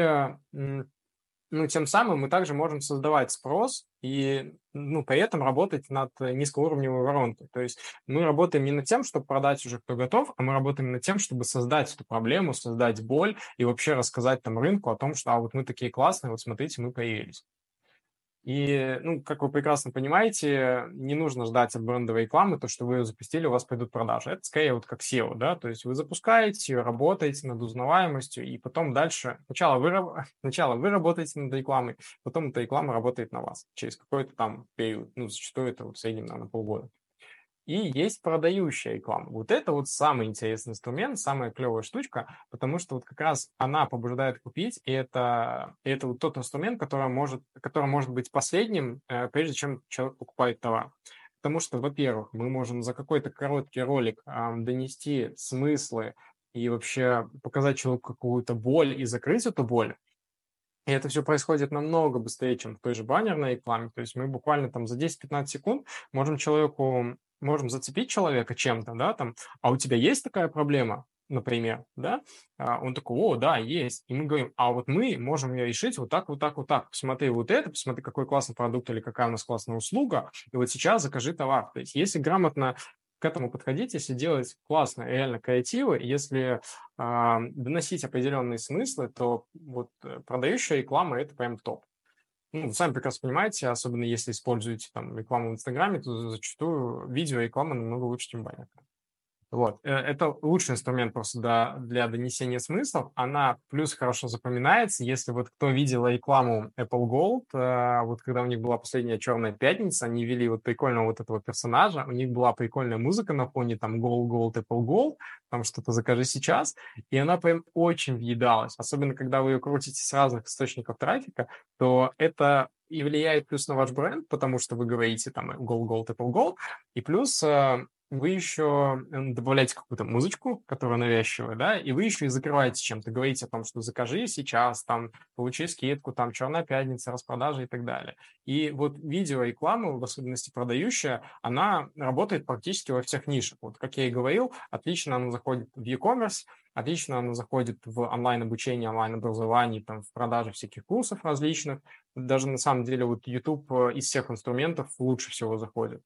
ну, тем самым мы также можем создавать спрос и, ну, при этом работать над низкоуровневой воронкой. То есть мы работаем не над тем, чтобы продать уже кто готов, а мы работаем над тем, чтобы создать эту проблему, создать боль и вообще рассказать там рынку о том, что а вот мы такие классные, вот смотрите, мы появились. И, ну, как вы прекрасно понимаете, не нужно ждать от брендовой рекламы, то, что вы ее запустили, у вас пойдут продажи. Это скорее вот как SEO, да, то есть вы запускаете, работаете над узнаваемостью, и потом дальше, сначала вы, сначала вы работаете над рекламой, потом эта реклама работает на вас через какой-то там период, ну, зачастую это вот в среднем, наверное, полгода и есть продающая реклама. Вот это вот самый интересный инструмент, самая клевая штучка, потому что вот как раз она побуждает купить, и это, это вот тот инструмент, который может, который может быть последним, э, прежде чем человек покупает товар. Потому что, во-первых, мы можем за какой-то короткий ролик э, донести смыслы и вообще показать человеку какую-то боль и закрыть эту боль. И это все происходит намного быстрее, чем в той же баннерной рекламе. То есть мы буквально там за 10-15 секунд можем человеку можем зацепить человека чем-то, да, там, а у тебя есть такая проблема, например, да, а он такой, о, да, есть. И мы говорим, а вот мы можем ее решить вот так, вот так, вот так. Посмотри вот это, посмотри, какой классный продукт или какая у нас классная услуга, и вот сейчас закажи товар. То есть если грамотно к этому подходить, если делать классно, реально креативы, если э, доносить определенные смыслы, то вот э, продающая реклама – это прям топ ну, сами прекрасно понимаете, особенно если используете там рекламу в Инстаграме, то зачастую видео реклама намного лучше, чем баннер. Вот. Э, это лучший инструмент просто для, для донесения смыслов. Она плюс хорошо запоминается. Если вот кто видел рекламу Apple Gold, э, вот когда у них была последняя Черная пятница, они вели вот прикольного вот этого персонажа, у них была прикольная музыка на фоне, там Gold, Gold, Apple Gold, там что-то закажи сейчас, и она прям очень въедалась. Особенно, когда вы ее крутите с разных источников трафика, то это и влияет плюс на ваш бренд, потому что вы говорите там Gold, Gold, Apple Gold, и плюс э, вы еще добавляете какую-то музычку, которая навязчивая, да, и вы еще и закрываете чем-то, говорите о том, что закажи сейчас, там, получи скидку, там, черная пятница, распродажа и так далее. И вот видеореклама, в особенности продающая, она работает практически во всех нишах. Вот, как я и говорил, отлично она заходит в e-commerce, отлично она заходит в онлайн-обучение, онлайн-образование, там, в продаже всяких курсов различных. Даже на самом деле вот YouTube э, из всех инструментов лучше всего заходит.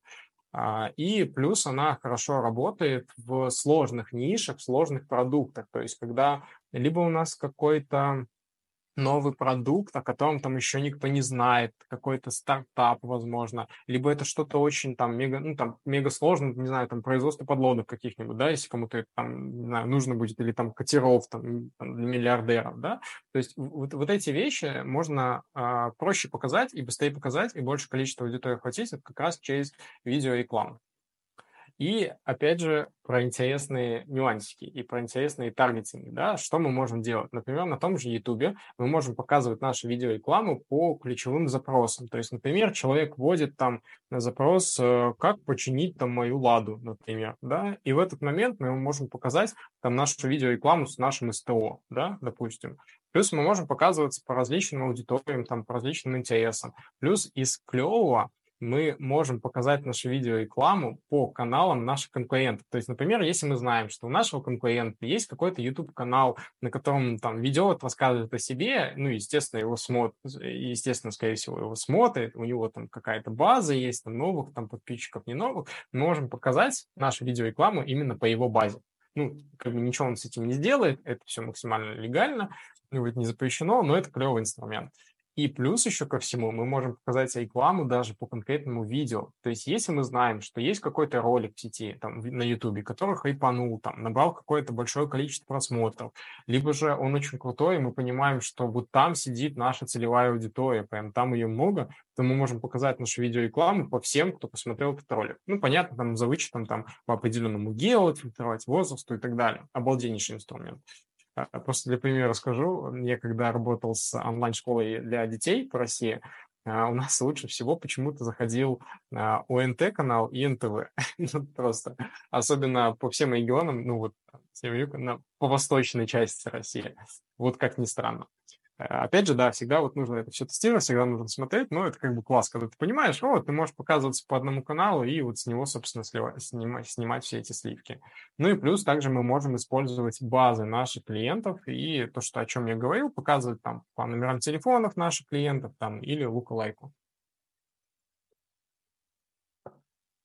А, и плюс она хорошо работает в сложных нишах, в сложных продуктах. То есть когда либо у нас какой-то новый продукт, о котором там еще никто не знает, какой-то стартап, возможно, либо это что-то очень там мега, ну там мега сложно, не знаю, там производство подлодок каких-нибудь, да, если кому-то там, не знаю, нужно будет, или там катеров там, там для миллиардеров, да, то есть вот, вот эти вещи можно а, проще показать и быстрее показать, и больше количество аудитории охватить, это как раз через видеорекламу. И, опять же, про интересные нюансики и про интересные таргетинги, да, что мы можем делать. Например, на том же YouTube мы можем показывать нашу видеорекламу по ключевым запросам. То есть, например, человек вводит там на запрос, э, как починить там мою ладу, например, да, и в этот момент мы можем показать там нашу видеорекламу с нашим СТО, да, допустим. Плюс мы можем показываться по различным аудиториям, там, по различным интересам. Плюс из клевого мы можем показать нашу видеорекламу по каналам наших конкурентов. То есть, например, если мы знаем, что у нашего конкурента есть какой-то YouTube-канал, на котором там ведет, рассказывает о себе, ну, естественно, его смотрит, естественно, скорее всего, его смотрит, у него там какая-то база есть, там новых там подписчиков, не новых, мы можем показать нашу видеорекламу именно по его базе. Ну, как бы ничего он с этим не сделает, это все максимально легально, это не запрещено, но это клевый инструмент. И плюс еще ко всему мы можем показать рекламу даже по конкретному видео. То есть если мы знаем, что есть какой-то ролик в сети, там, на YouTube, который хайпанул, там, набрал какое-то большое количество просмотров, либо же он очень крутой, и мы понимаем, что вот там сидит наша целевая аудитория, прям там ее много, то мы можем показать нашу видеорекламу по всем, кто посмотрел этот ролик. Ну, понятно, там за вычетом там по определенному гео, фильтровать возрасту и так далее. Обалденнейший инструмент. А, а просто для примера расскажу. Я когда работал с онлайн-школой для детей по России, а, у нас лучше всего почему-то заходил ОНТ-канал и НТВ. Ну, просто. Особенно по всем регионам, ну вот, по восточной части России. Вот как ни странно. Э, опять же, да, всегда вот нужно это все тестировать, всегда нужно смотреть, но это как бы класс, когда ты понимаешь, о, ты можешь показываться по одному каналу и вот с него, собственно, сливать, снимать, снимать все эти сливки. Ну и плюс также мы можем использовать базы наших клиентов и то, что о чем я говорил, показывать там по номерам телефонов наших клиентов там или лука-лайку.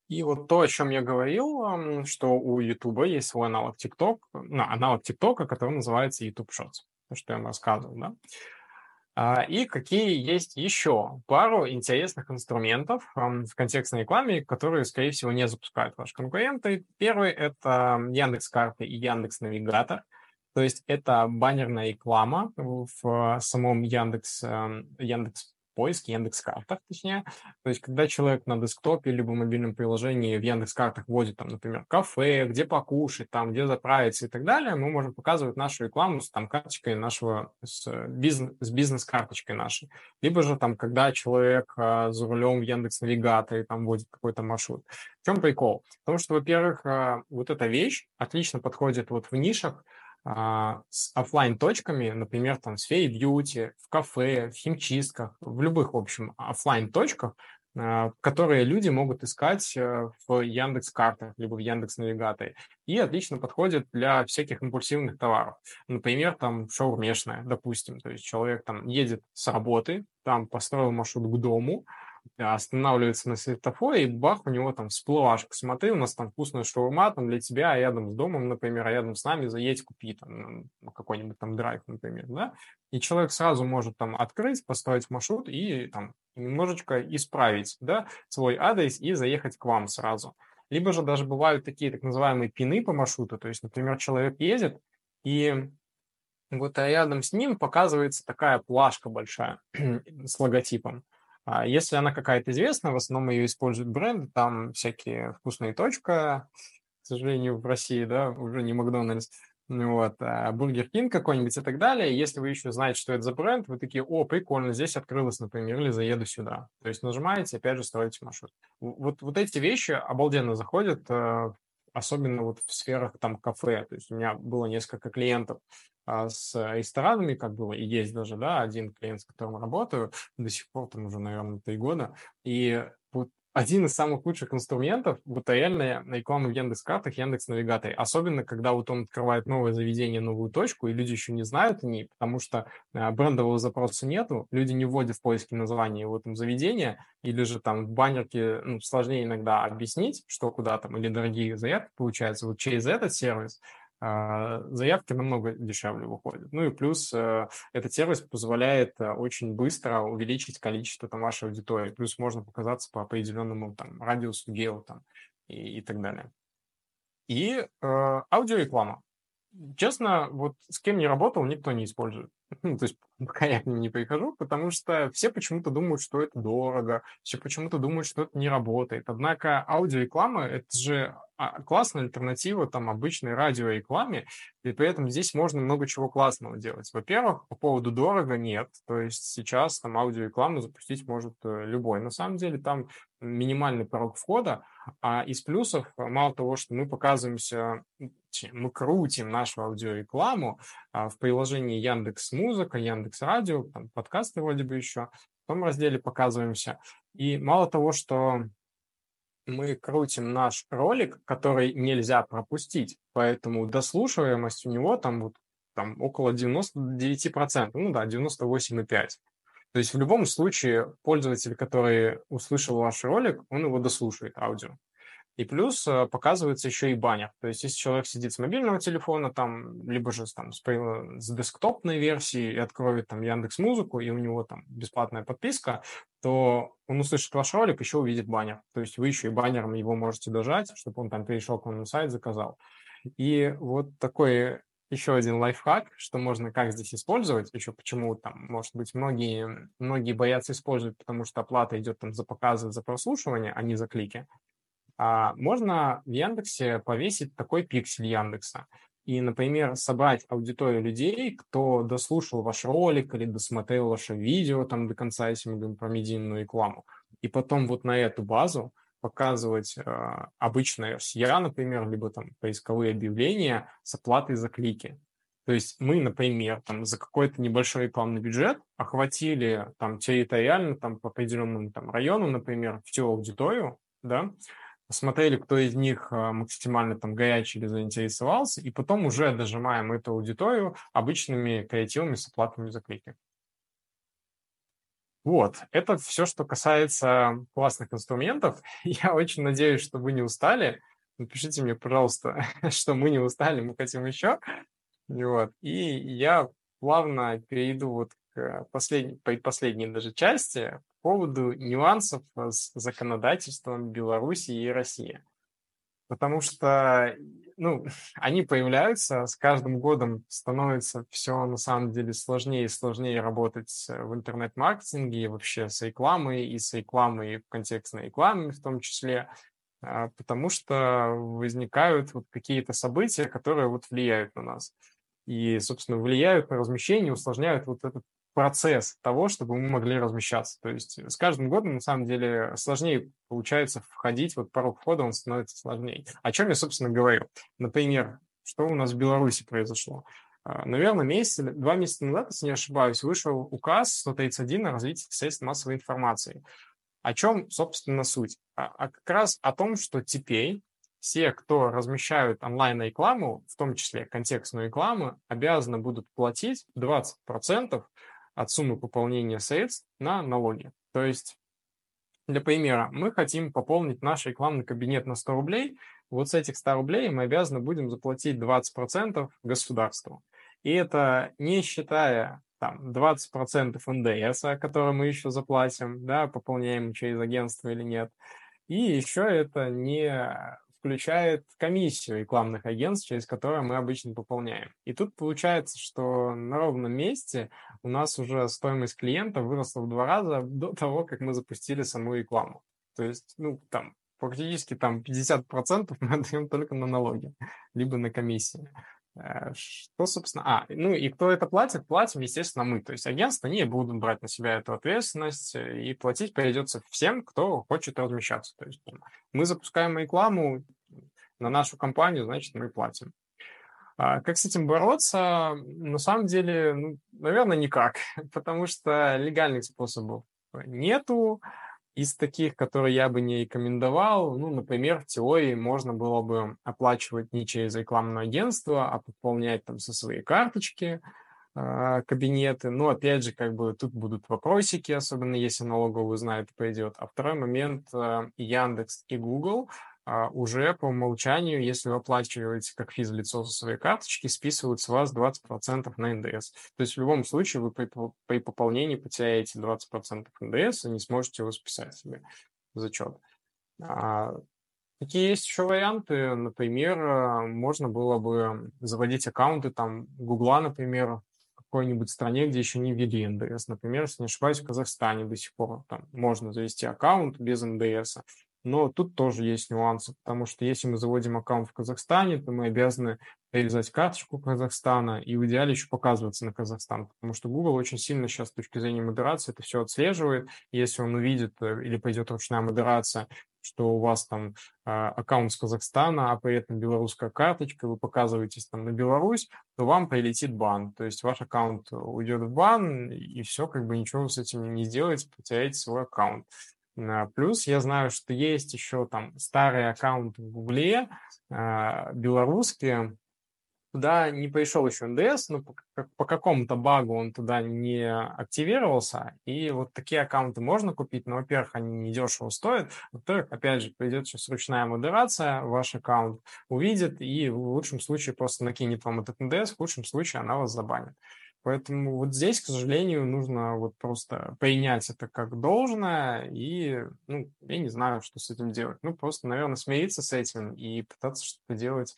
И вот то, о чем я говорил, что у YouTube есть свой аналог TikTok, ну, аналог TikTok, который называется YouTube Shorts то, что я вам рассказывал, да. А, и какие есть еще пару интересных инструментов в контекстной рекламе, которые, скорее всего, не запускают ваши конкуренты. Первый – это Яндекс Карты и Яндекс Навигатор. То есть это баннерная реклама в самом Яндекс, эм, Яндекс поиске, Яндекс.Картах, точнее. То есть, когда человек на десктопе либо мобильном приложении в Яндекс.Картах вводит, там, например, кафе, где покушать, там, где заправиться и так далее, мы можем показывать нашу рекламу с там, карточкой нашего, с, бизнес, с бизнес-карточкой нашей. Либо же там, когда человек а, за рулем в Яндекс-навигаторе там вводит какой-то маршрут. В чем прикол? Потому что, во-первых, а, вот эта вещь отлично подходит вот в нишах, с офлайн точками например, там в сфере бьюти, в кафе, в химчистках, в любых, в общем, офлайн точках а, которые люди могут искать э, в Яндекс картах либо в Яндекс навигаторе и отлично подходят для всяких импульсивных товаров. Например, там шаурмешная, допустим, то есть человек там едет с работы, там построил маршрут к дому, останавливается на светофоре, и бах, у него там всплывашка. Смотри, у нас там вкусная шаурма там для тебя а рядом с домом, например, а рядом с нами заедь, купи там какой-нибудь там драйв, например, да. И человек сразу может там открыть, построить маршрут и там немножечко исправить, да, свой адрес и заехать к вам сразу. Либо же даже бывают такие так называемые пины по маршруту, то есть, например, человек едет, и вот рядом с ним показывается такая плашка большая с логотипом. А если она какая-то известная, в основном ее используют бренды, там всякие вкусные точка, к сожалению, в России, да, уже не Макдональдс, ну вот, а Бургер Кинг какой-нибудь и так далее. Если вы еще знаете, что это за бренд, вы такие, о, прикольно, здесь открылось, например, или заеду сюда. То есть нажимаете, опять же, строите маршрут. Вот, вот эти вещи обалденно заходят э, особенно вот в сферах там кафе. То есть у меня было несколько клиентов с ресторанами, как было, и есть даже, да, один клиент, с которым работаю, до сих пор там уже, наверное, три года, и вот один из самых лучших инструментов, вот реально реклама в Яндекс.Картах, Яндекс.Навигаторе. Особенно, когда вот он открывает новое заведение, новую точку, и люди еще не знают о ней, потому что э, брендового запроса нету, люди не вводят в поиске название в этом заведения, или же там в баннерке ну, сложнее иногда объяснить, что куда там, или дорогие заявки получаются вот через этот сервис, а, заявки намного дешевле выходят. Ну и плюс э, этот сервис позволяет э, очень быстро увеличить количество там вашей аудитории. Плюс можно показаться по определенному там радиусу, гео там и, и так далее. И э, аудиореклама. Честно, вот с кем не работал, никто не использует. Ну, то есть пока я к ним не прихожу, потому что все почему-то думают, что это дорого, все почему-то думают, что это не работает. Однако аудиореклама — это же а, классная альтернатива там обычной радиорекламе, и при этом здесь можно много чего классного делать. Во-первых, по поводу дорого нет, то есть сейчас там аудиорекламу запустить может э, любой. На самом деле там минимальный порог входа, а из плюсов, мало того, что мы показываемся, мы крутим нашу аудиорекламу а, в приложении Яндекс Музыка, Яндекс Радио, там подкасты вроде бы еще, в том разделе показываемся. И мало того, что мы крутим наш ролик, который нельзя пропустить, поэтому дослушиваемость у него там вот там около 99%, ну да, 98,5%. То есть в любом случае пользователь, который услышал ваш ролик, он его дослушает, аудио. И плюс э, показывается еще и баннер. То есть если человек сидит с мобильного телефона, там, либо же там, с, с десктопной версии и откроет там Яндекс Музыку, и у него там бесплатная подписка, то он услышит ваш ролик, еще увидит баннер. То есть вы еще и баннером его можете дожать, чтобы он там перешел к вам на сайт, заказал. И вот такой еще один лайфхак, что можно как здесь использовать, еще почему там, может быть, многие, многие боятся использовать, потому что оплата идет там за показы, за прослушивание, а не за клики. А можно в Яндексе повесить такой пиксель Яндекса и, например, собрать аудиторию людей, кто дослушал ваш ролик или досмотрел ваше видео там до конца, если мы говорим про медийную рекламу, и потом вот на эту базу показывать э, обычные RCA, например, либо там поисковые объявления с оплатой за клики. То есть мы, например, там, за какой-то небольшой рекламный бюджет охватили там территориально там, по определенному там, району, например, всю аудиторию, да, посмотрели, кто из них э, максимально там горячий или заинтересовался, и потом уже дожимаем эту аудиторию обычными креативами с оплатами за клики. Вот, это все, что касается классных инструментов. Я очень надеюсь, что вы не устали. Напишите мне, пожалуйста, что мы не устали, мы хотим еще. Вот. И я плавно перейду вот к последней, предпоследней даже части поводу нюансов с законодательством Беларуси и России. Потому что ну, они появляются, с каждым годом становится все на самом деле сложнее и сложнее работать в интернет-маркетинге и вообще с рекламой, и с рекламой в контекстной рекламе в том числе, а, потому что возникают вот какие-то события, которые вот влияют на нас. И, собственно, влияют на размещение, усложняют вот этот процесс того, чтобы мы могли размещаться. То есть с каждым годом, на самом деле, сложнее получается входить, вот порог входа он становится сложнее. О чем я, собственно, говорю? Например, что у нас в Беларуси произошло? А, Наверное, месяц, два месяца назад, если не ошибаюсь, вышел указ 131 о развитии средств массовой информации. О чем, собственно, суть? А, а как раз о том, что теперь все, кто размещают онлайн-рекламу, в том числе контекстную рекламу, обязаны будут платить 20% от суммы пополнения средств на налоги. То есть, для примера, мы хотим пополнить наш рекламный кабинет на 100 рублей. Вот с этих 100 рублей мы обязаны будем заплатить 20% государству. И это не считая там 20% НДС, который мы еще заплатим, да, пополняем через агентство или нет. И еще это не включает комиссию рекламных агентств, через которые мы обычно пополняем. И тут получается, что на ровном месте у нас уже стоимость клиента выросла в два раза до того, как мы запустили саму рекламу. То есть, ну, там, практически там 50% мы отдаем только на налоги, либо на комиссии. Э, что, собственно... А, ну и кто это платит? Платим, естественно, мы. То есть агентства не будут брать на себя эту ответственность, э, и платить придется всем, кто хочет размещаться. То есть мы запускаем рекламу, на нашу компанию, значит, мы платим. А как с этим бороться? На самом деле, ну, наверное, никак, потому что легальных способов нету. Из таких, которые я бы не рекомендовал, ну, например, в теории можно было бы оплачивать не через рекламное агентство, а пополнять там со своей карточки э, кабинеты. Но, опять же, как бы тут будут вопросики, особенно если налоговый знает, пойдет. А второй момент, э, Яндекс и Google уже по умолчанию, если вы оплачиваете как физлицо со своей карточки, списывают с вас 20% на НДС. То есть в любом случае вы при, при пополнении потеряете 20% НДС и не сможете его списать себе в зачет. А, какие есть еще варианты? Например, а, можно было бы заводить аккаунты там Гугла, например, какой-нибудь стране, где еще не ввели НДС. Например, если не ошибаюсь, в Казахстане до сих пор там можно завести аккаунт без НДС. Но тут тоже есть нюансы, потому что если мы заводим аккаунт в Казахстане, то мы обязаны реализовать карточку Казахстана и в идеале еще показываться на Казахстан, потому что Google очень сильно сейчас с точки зрения модерации это все отслеживает. Если он увидит э, или пойдет ручная модерация, что у вас там э, аккаунт с Казахстана, а при этом белорусская карточка, вы показываетесь там на Беларусь, то вам прилетит бан. То есть ваш аккаунт уйдет в бан, и все, как бы ничего с этим не сделаете, потеряете свой аккаунт. А, плюс я знаю, что есть еще там старый аккаунт в Гугле, а, белорусские, туда не пришел еще НДС, но по, какому-то багу он туда не активировался. И вот такие аккаунты можно купить, но, во-первых, они недешево стоят. Во-вторых, опять же, придет сейчас ручная модерация, ваш аккаунт увидит и в лучшем случае просто накинет вам этот НДС, в худшем случае она вас забанит. Поэтому вот здесь, к сожалению, нужно вот просто принять это как должное и, ну, я не знаю, что с этим делать. Ну, просто, наверное, смириться с этим и пытаться что-то делать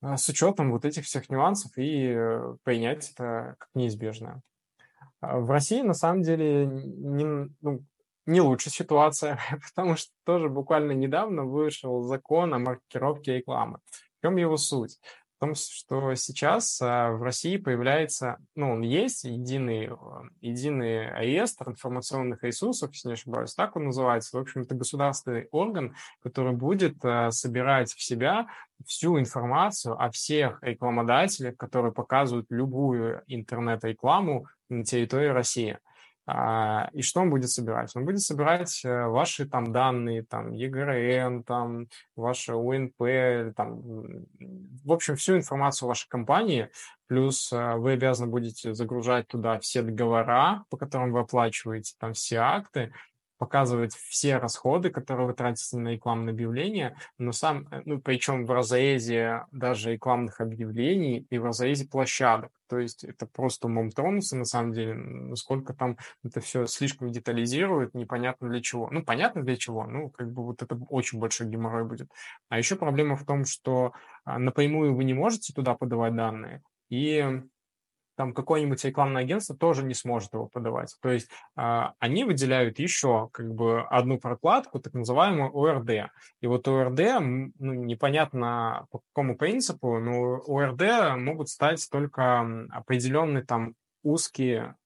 а, с учетом вот этих всех нюансов и э, принять это как неизбежное. А в России, на самом деле, не, ну, не лучшая ситуация, потому что тоже буквально недавно вышел закон о маркировке рекламы. В чем его суть? Том, что сейчас а, в России появляется, ну, он есть, единый, а, единый реестр информационных ресурсов, если не ошибаюсь, так он называется. В общем, это государственный орган, который будет а, собирать в себя всю информацию о всех рекламодателях, которые показывают любую интернет-рекламу на территории России. А, и что он будет собирать? Он будет собирать э, ваши там данные, там ЕГРН, там ваше УНП, там, в общем, всю информацию вашей компании, плюс э, вы обязаны будете загружать туда все договора, по которым вы оплачиваете, там все акты, показывать все расходы, которые вы тратите на рекламные объявления, но сам, э, ну, причем в разрезе даже рекламных объявлений и в разрезе площадок. То есть это просто умом тронуться, на самом деле, насколько там это все слишком детализирует, непонятно для чего. Ну, понятно для чего, ну, как бы вот это очень большой геморрой будет. А еще проблема в том, что а, напрямую вы не можете туда подавать данные, и там какое-нибудь рекламное агентство тоже не сможет его подавать. То есть э, они выделяют еще как бы одну прокладку, так называемую ОРД. И вот ОРД, ну, непонятно по какому принципу, но ОРД могут стать только определенные там узкие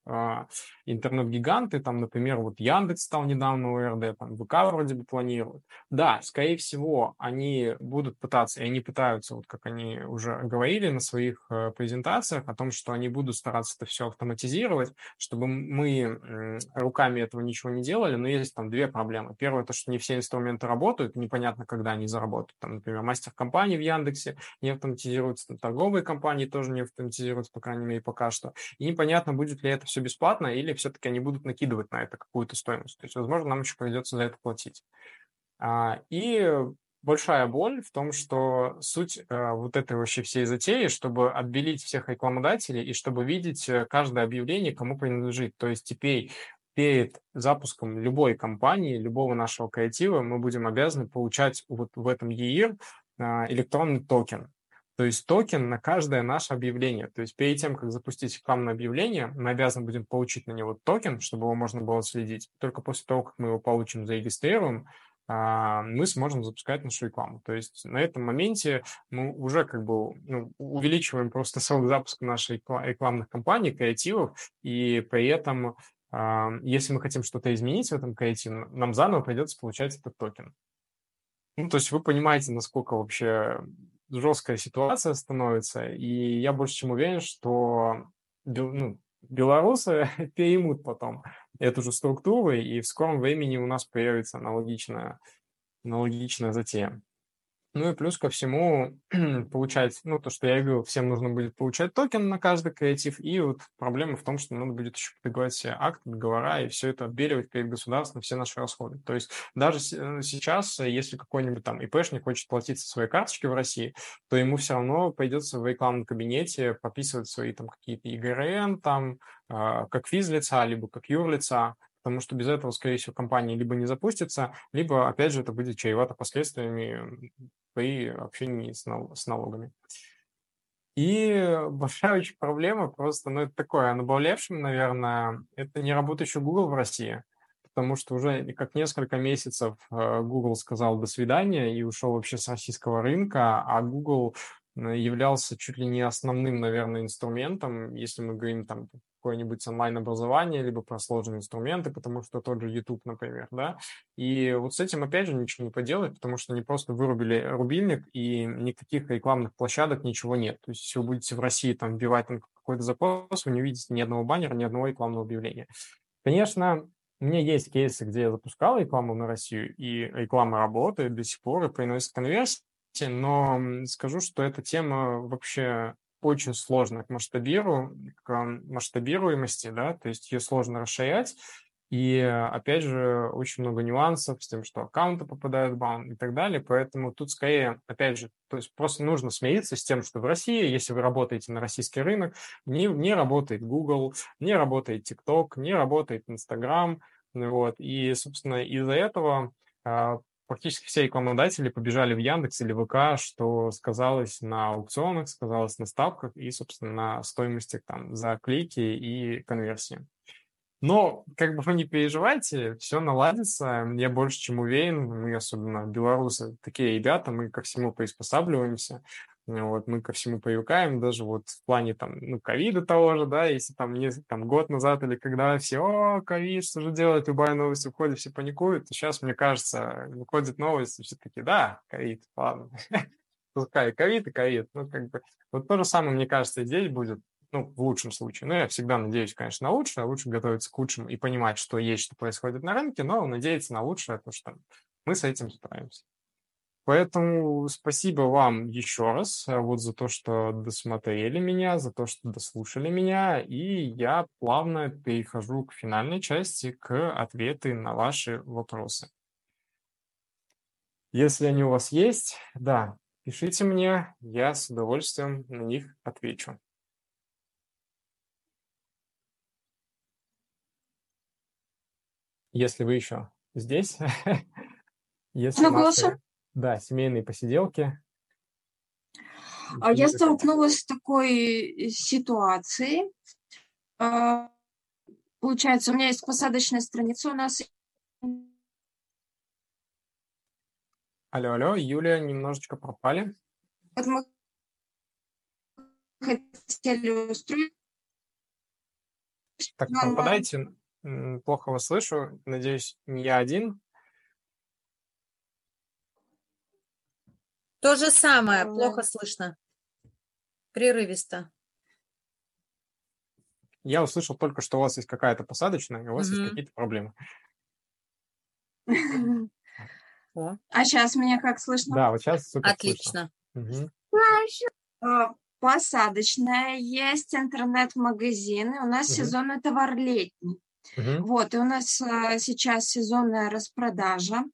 интернет-гиганты, там, например, вот Яндекс стал недавно ОРД, там ВК вроде бы планируют. Да, скорее всего, они будут пытаться, и они пытаются, вот как они уже говорили на своих э, презентациях, о том, что они будут стараться это все автоматизировать, чтобы мы руками этого ничего не делали, но есть там две проблемы. Первое, то, что не все инструменты работают, непонятно, когда они заработают. Там, например, мастер-компании в Яндексе не автоматизируются, там, торговые компании тоже не автоматизируются, по крайней мере, пока что. И непонятно, будет ли это все бесплатно, или все-таки они будут накидывать на это какую-то стоимость. То есть, возможно, нам еще придется за это платить. А, и большая боль в том, что суть э, вот этой вообще всей затеи, чтобы отбелить всех рекламодателей и чтобы видеть э, каждое объявление, кому принадлежит. То есть теперь перед запуском любой кампании, любого нашего креатива мы будем обязаны получать вот в этом ЕРИР а, электронный токен. То есть токен на каждое наше объявление. То есть перед тем, как запустить рекламное объявление, мы обязаны будем получить на него токен, чтобы его можно было следить. Только после того, как мы его получим, зарегистрируем, а, мы сможем запускать нашу рекламу. То есть на этом моменте мы уже как бы ну, увеличиваем просто срок запуска нашей рекламных кампаний, креативов, и при этом, а, если мы хотим что-то изменить в этом креативе, нам заново придется получать этот токен. Ну, то есть вы понимаете, насколько вообще жесткая ситуация становится, и я больше чем уверен, что ну, белорусы переймут потом эту же структуру, и в скором времени у нас появится аналогичная, аналогичная затея. Ну и плюс ко всему получать, ну то, что я говорил, всем нужно будет получать токен на каждый креатив, и вот проблема в том, что надо будет еще все акты, договора, и все это отбеливать перед государством, все наши расходы. То есть даже э, сейчас, если какой-нибудь там ИПшник хочет платить со своей карточки в России, то ему все равно придется в рекламном кабинете подписывать свои там какие-то ИГРН, там, а, как физлица, либо как юрлица, потому что без этого, скорее всего, компания либо не запустится, либо, опять же, это будет чревато последствиями при общении с, нал- с налогами. И большая очень проблема просто, ну, это такое, наболевшим, наверное, это не работающий Google в России, потому что уже как несколько месяцев э, Google сказал «до свидания» и ушел вообще с российского рынка, а Google являлся чуть ли не основным, наверное, инструментом, если мы говорим там какое-нибудь онлайн-образование, либо про сложные инструменты, потому что тот же YouTube, например, да, и вот с этим, опять же, ничего не поделать, потому что они просто вырубили рубильник, и никаких рекламных площадок, ничего нет. То есть, если вы будете в России там вбивать там какой-то запрос, вы не увидите ни одного баннера, ни одного рекламного объявления. Конечно, у меня есть кейсы, где я запускал рекламу на Россию, и реклама работает до сих пор и приносит конверсии, но скажу, что эта тема вообще очень сложно к масштабиру, к масштабируемости, да, то есть ее сложно расширять. И, опять же, очень много нюансов с тем, что аккаунты попадают в бан и так далее. Поэтому тут скорее, опять же, то есть просто нужно смириться с тем, что в России, если вы работаете на российский рынок, не, не работает Google, не работает TikTok, не работает Instagram. Вот. И, собственно, из-за этого а, практически все рекламодатели побежали в Яндекс или ВК, что сказалось на аукционах, сказалось на ставках и, собственно, на стоимости там за клики и конверсии. Но, как бы вы не переживайте, все наладится. Я больше чем уверен, мы, особенно белорусы, такие ребята, мы ко всему приспосабливаемся. Вот, мы ко всему привыкаем, даже вот в плане там, ну, ковида того же, да, если там, не, там год назад или когда все, о, ковид, что же делать, любая новость уходит, все паникуют, то сейчас, мне кажется, выходит новость, и все таки да, ковид, ладно, пускай ковид и ковид, ну, как бы, вот то же самое, мне кажется, здесь будет, ну, в лучшем случае. Ну, я всегда надеюсь, конечно, на лучшее, а лучше готовиться к лучшему и понимать, что есть, что происходит на рынке, но надеяться на лучшее, потому что мы с этим справимся. Поэтому спасибо вам еще раз э, вот за то, что досмотрели меня, за то, что дослушали меня, и я плавно перехожу к финальной части, к ответы на ваши вопросы. Если они у вас есть, да, пишите мне, я с удовольствием на них отвечу. Если вы еще здесь, если наши... Да, семейные посиделки. А я столкнулась с такой ситуацией. А, получается, у меня есть посадочная страница, у нас... Алло, алло, Юлия, немножечко пропали. Вот мы хотели устроить... Так, пропадайте. Плохо вас слышу. Надеюсь, не я один. То же самое, плохо слышно. Прерывисто. Я услышал только, что у вас есть какая-то посадочная, и у вас угу. есть какие-то проблемы. А сейчас меня как слышно? Да, вот сейчас супер Отлично. Угу. Посадочная, есть интернет-магазины, у нас угу. сезонный товар летний. Угу. Вот, и у нас а, сейчас сезонная распродажа.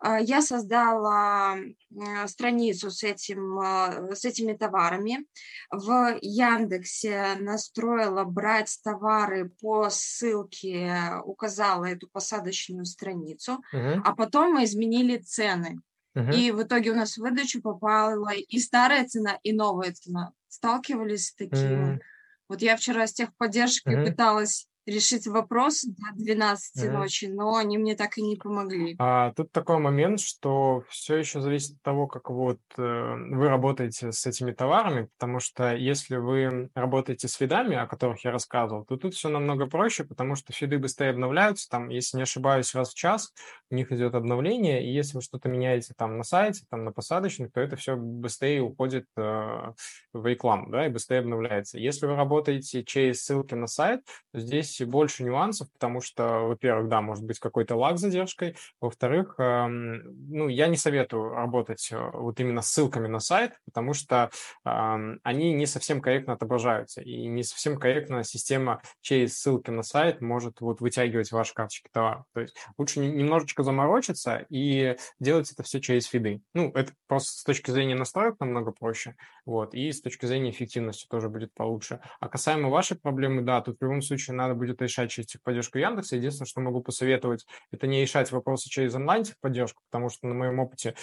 А, я создала а, страницу с, этим, а, с этими товарами. В Яндексе настроила брать товары по ссылке, указала эту посадочную страницу, угу. а потом мы изменили цены. Угу. И в итоге у нас в выдачу попала и старая цена, и новая цена. Сталкивались с таким. Угу. Вот я вчера с техподдержкой угу. пыталась решить вопрос до 12 mm-hmm. ночи, но они мне так и не помогли. А, тут такой момент, что все еще зависит от того, как вот э, вы работаете с этими товарами, потому что если вы работаете с фидами, о которых я рассказывал, то тут все намного проще, потому что фиды быстрее обновляются, там, если не ошибаюсь, раз в час у них идет обновление, и если вы что-то меняете там на сайте, там на посадочных, то это все быстрее уходит э, в рекламу, да, и быстрее обновляется. Если вы работаете через ссылки на сайт, то здесь здесь больше нюансов, потому что, во-первых, да, может быть какой-то лаг с задержкой, во-вторых, эм, ну, я не советую работать э, вот именно ссылками на сайт, потому что эм, они не совсем корректно отображаются, и не совсем корректно система через ссылки на сайт может вот вытягивать ваши карточки товара. То есть лучше немножечко заморочиться и делать это все через фиды. Ну, это просто с точки зрения настроек намного проще, вот, и с точки зрения эффективности тоже будет получше. А касаемо вашей проблемы, да, тут в любом случае надо будет решать через техподдержку Яндекса. Единственное, что могу посоветовать, это не решать вопросы через онлайн-техподдержку, потому что на моем опыте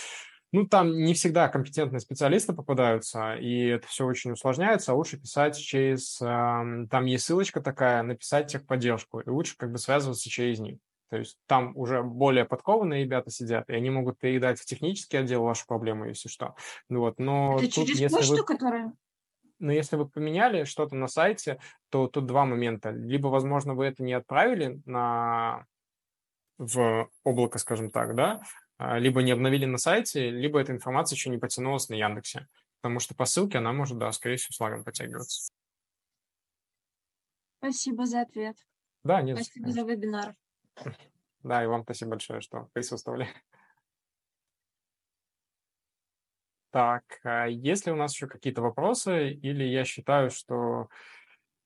ну, там не всегда компетентные специалисты попадаются, и это все очень усложняется, а лучше писать через... Э, там есть ссылочка такая, написать техподдержку, и лучше как бы связываться через них. То есть там уже более подкованные ребята сидят, и они могут передать в технический отдел вашу проблему, если что. Вот, но это тут, через почту, вы... которая... Но если вы поменяли что-то на сайте, то тут два момента. Либо, возможно, вы это не отправили на в облако, скажем так, да, а, либо не обновили на сайте, либо эта информация еще не потянулась на Яндексе. Потому что по ссылке она может, да, скорее всего, с лагом подтягиваться. Спасибо за ответ. Да, нет. Спасибо за вебинар. Да, и вам спасибо большое, что присутствовали. Так, а есть ли у нас еще какие-то вопросы, или я считаю, что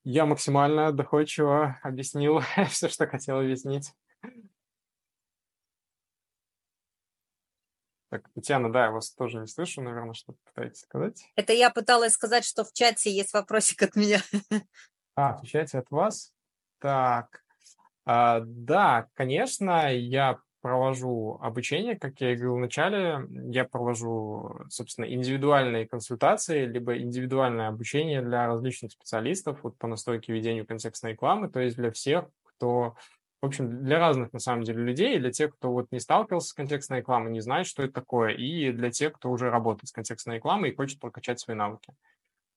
я максимально доходчиво объяснил все, что хотел объяснить? Так, Татьяна, да, я вас тоже не слышу, наверное, что пытаетесь сказать. Это я пыталась сказать, что в чате есть вопросик от меня. А, в чате от вас? Так, а, да, конечно, я провожу обучение, как я и говорил в начале, я провожу, собственно, индивидуальные консультации, либо индивидуальное обучение для различных специалистов вот, по настройке ведению контекстной рекламы, то есть для всех, кто, в общем, для разных, на самом деле, людей, для тех, кто вот не сталкивался с контекстной рекламой, не знает, что это такое, и для тех, кто уже работает с контекстной рекламой и хочет прокачать свои навыки.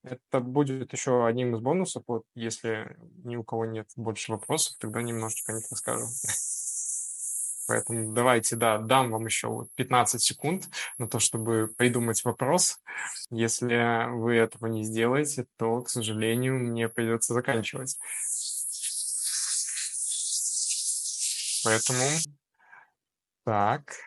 Это будет еще одним из бонусов. Вот если ни у кого нет больше вопросов, тогда немножечко о них расскажу. Поэтому давайте, да, дам вам еще 15 секунд на то, чтобы придумать вопрос. Если вы этого не сделаете, то, к сожалению, мне придется заканчивать. Поэтому... Так.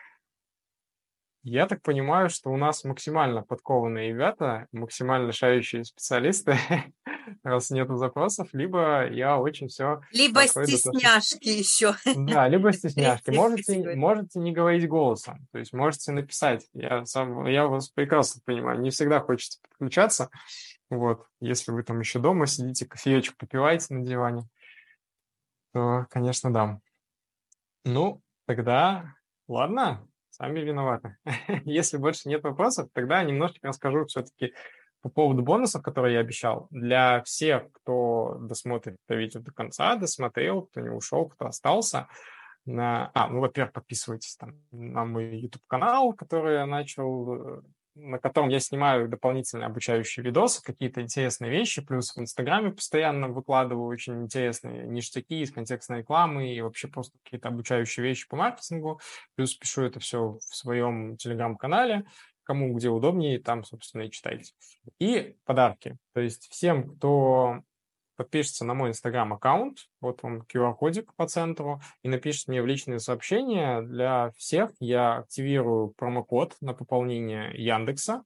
Я так понимаю, что у нас максимально подкованные ребята, максимально шающие специалисты, раз нету запросов, либо я очень все... Либо стесняшки еще. Да, либо стесняшки. Можете, можете не говорить голосом, то есть можете написать. Я, сам, я вас прекрасно понимаю, не всегда хочется подключаться. Вот, если вы там еще дома сидите, кофеечку попиваете на диване, то, конечно, дам. Ну, тогда ладно, Сами виноваты. Если больше нет вопросов, тогда немножечко расскажу все-таки по поводу бонусов, которые я обещал. Для всех, кто досмотрит это видео до конца, досмотрел, кто не ушел, кто остался, на... А, ну, во-первых, подписывайтесь там на мой YouTube-канал, который я начал э, на котором я снимаю дополнительные обучающие видосы, какие-то интересные вещи, плюс в Инстаграме постоянно выкладываю очень интересные ништяки из контекстной рекламы и вообще просто какие-то обучающие вещи по маркетингу, плюс пишу это все в своем Телеграм-канале, кому где удобнее, там, собственно, и читайте. И подарки. То есть всем, кто подпишется на мой инстаграм-аккаунт, вот вам QR-кодик по центру, и напишет мне в личные сообщения. Для всех я активирую промокод на пополнение Яндекса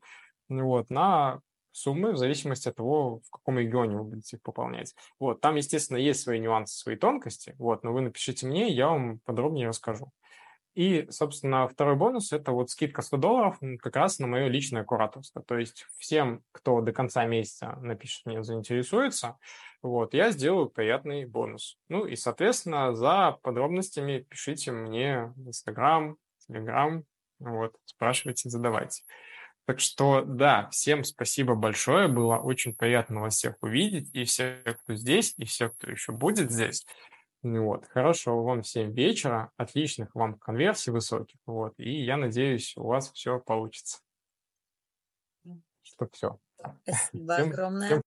вот, на суммы в зависимости от того, в каком регионе вы будете их пополнять. Вот, там, естественно, есть свои нюансы, свои тонкости, вот, но вы напишите мне, я вам подробнее расскажу. И, собственно, второй бонус – это вот скидка 100 долларов как раз на мое личное кураторство. То есть всем, кто до конца месяца напишет мне, заинтересуется, вот, я сделаю приятный бонус. Ну и, соответственно, за подробностями пишите мне в Инстаграм, Телеграм, вот, спрашивайте, задавайте. Так что, да, всем спасибо большое, было очень приятно вас всех увидеть, и всех, кто здесь, и всех, кто еще будет здесь. Вот, хорошо вам всем вечера, отличных вам конверсий высоких, вот, и я надеюсь, у вас все получится. Что все. Спасибо огромное.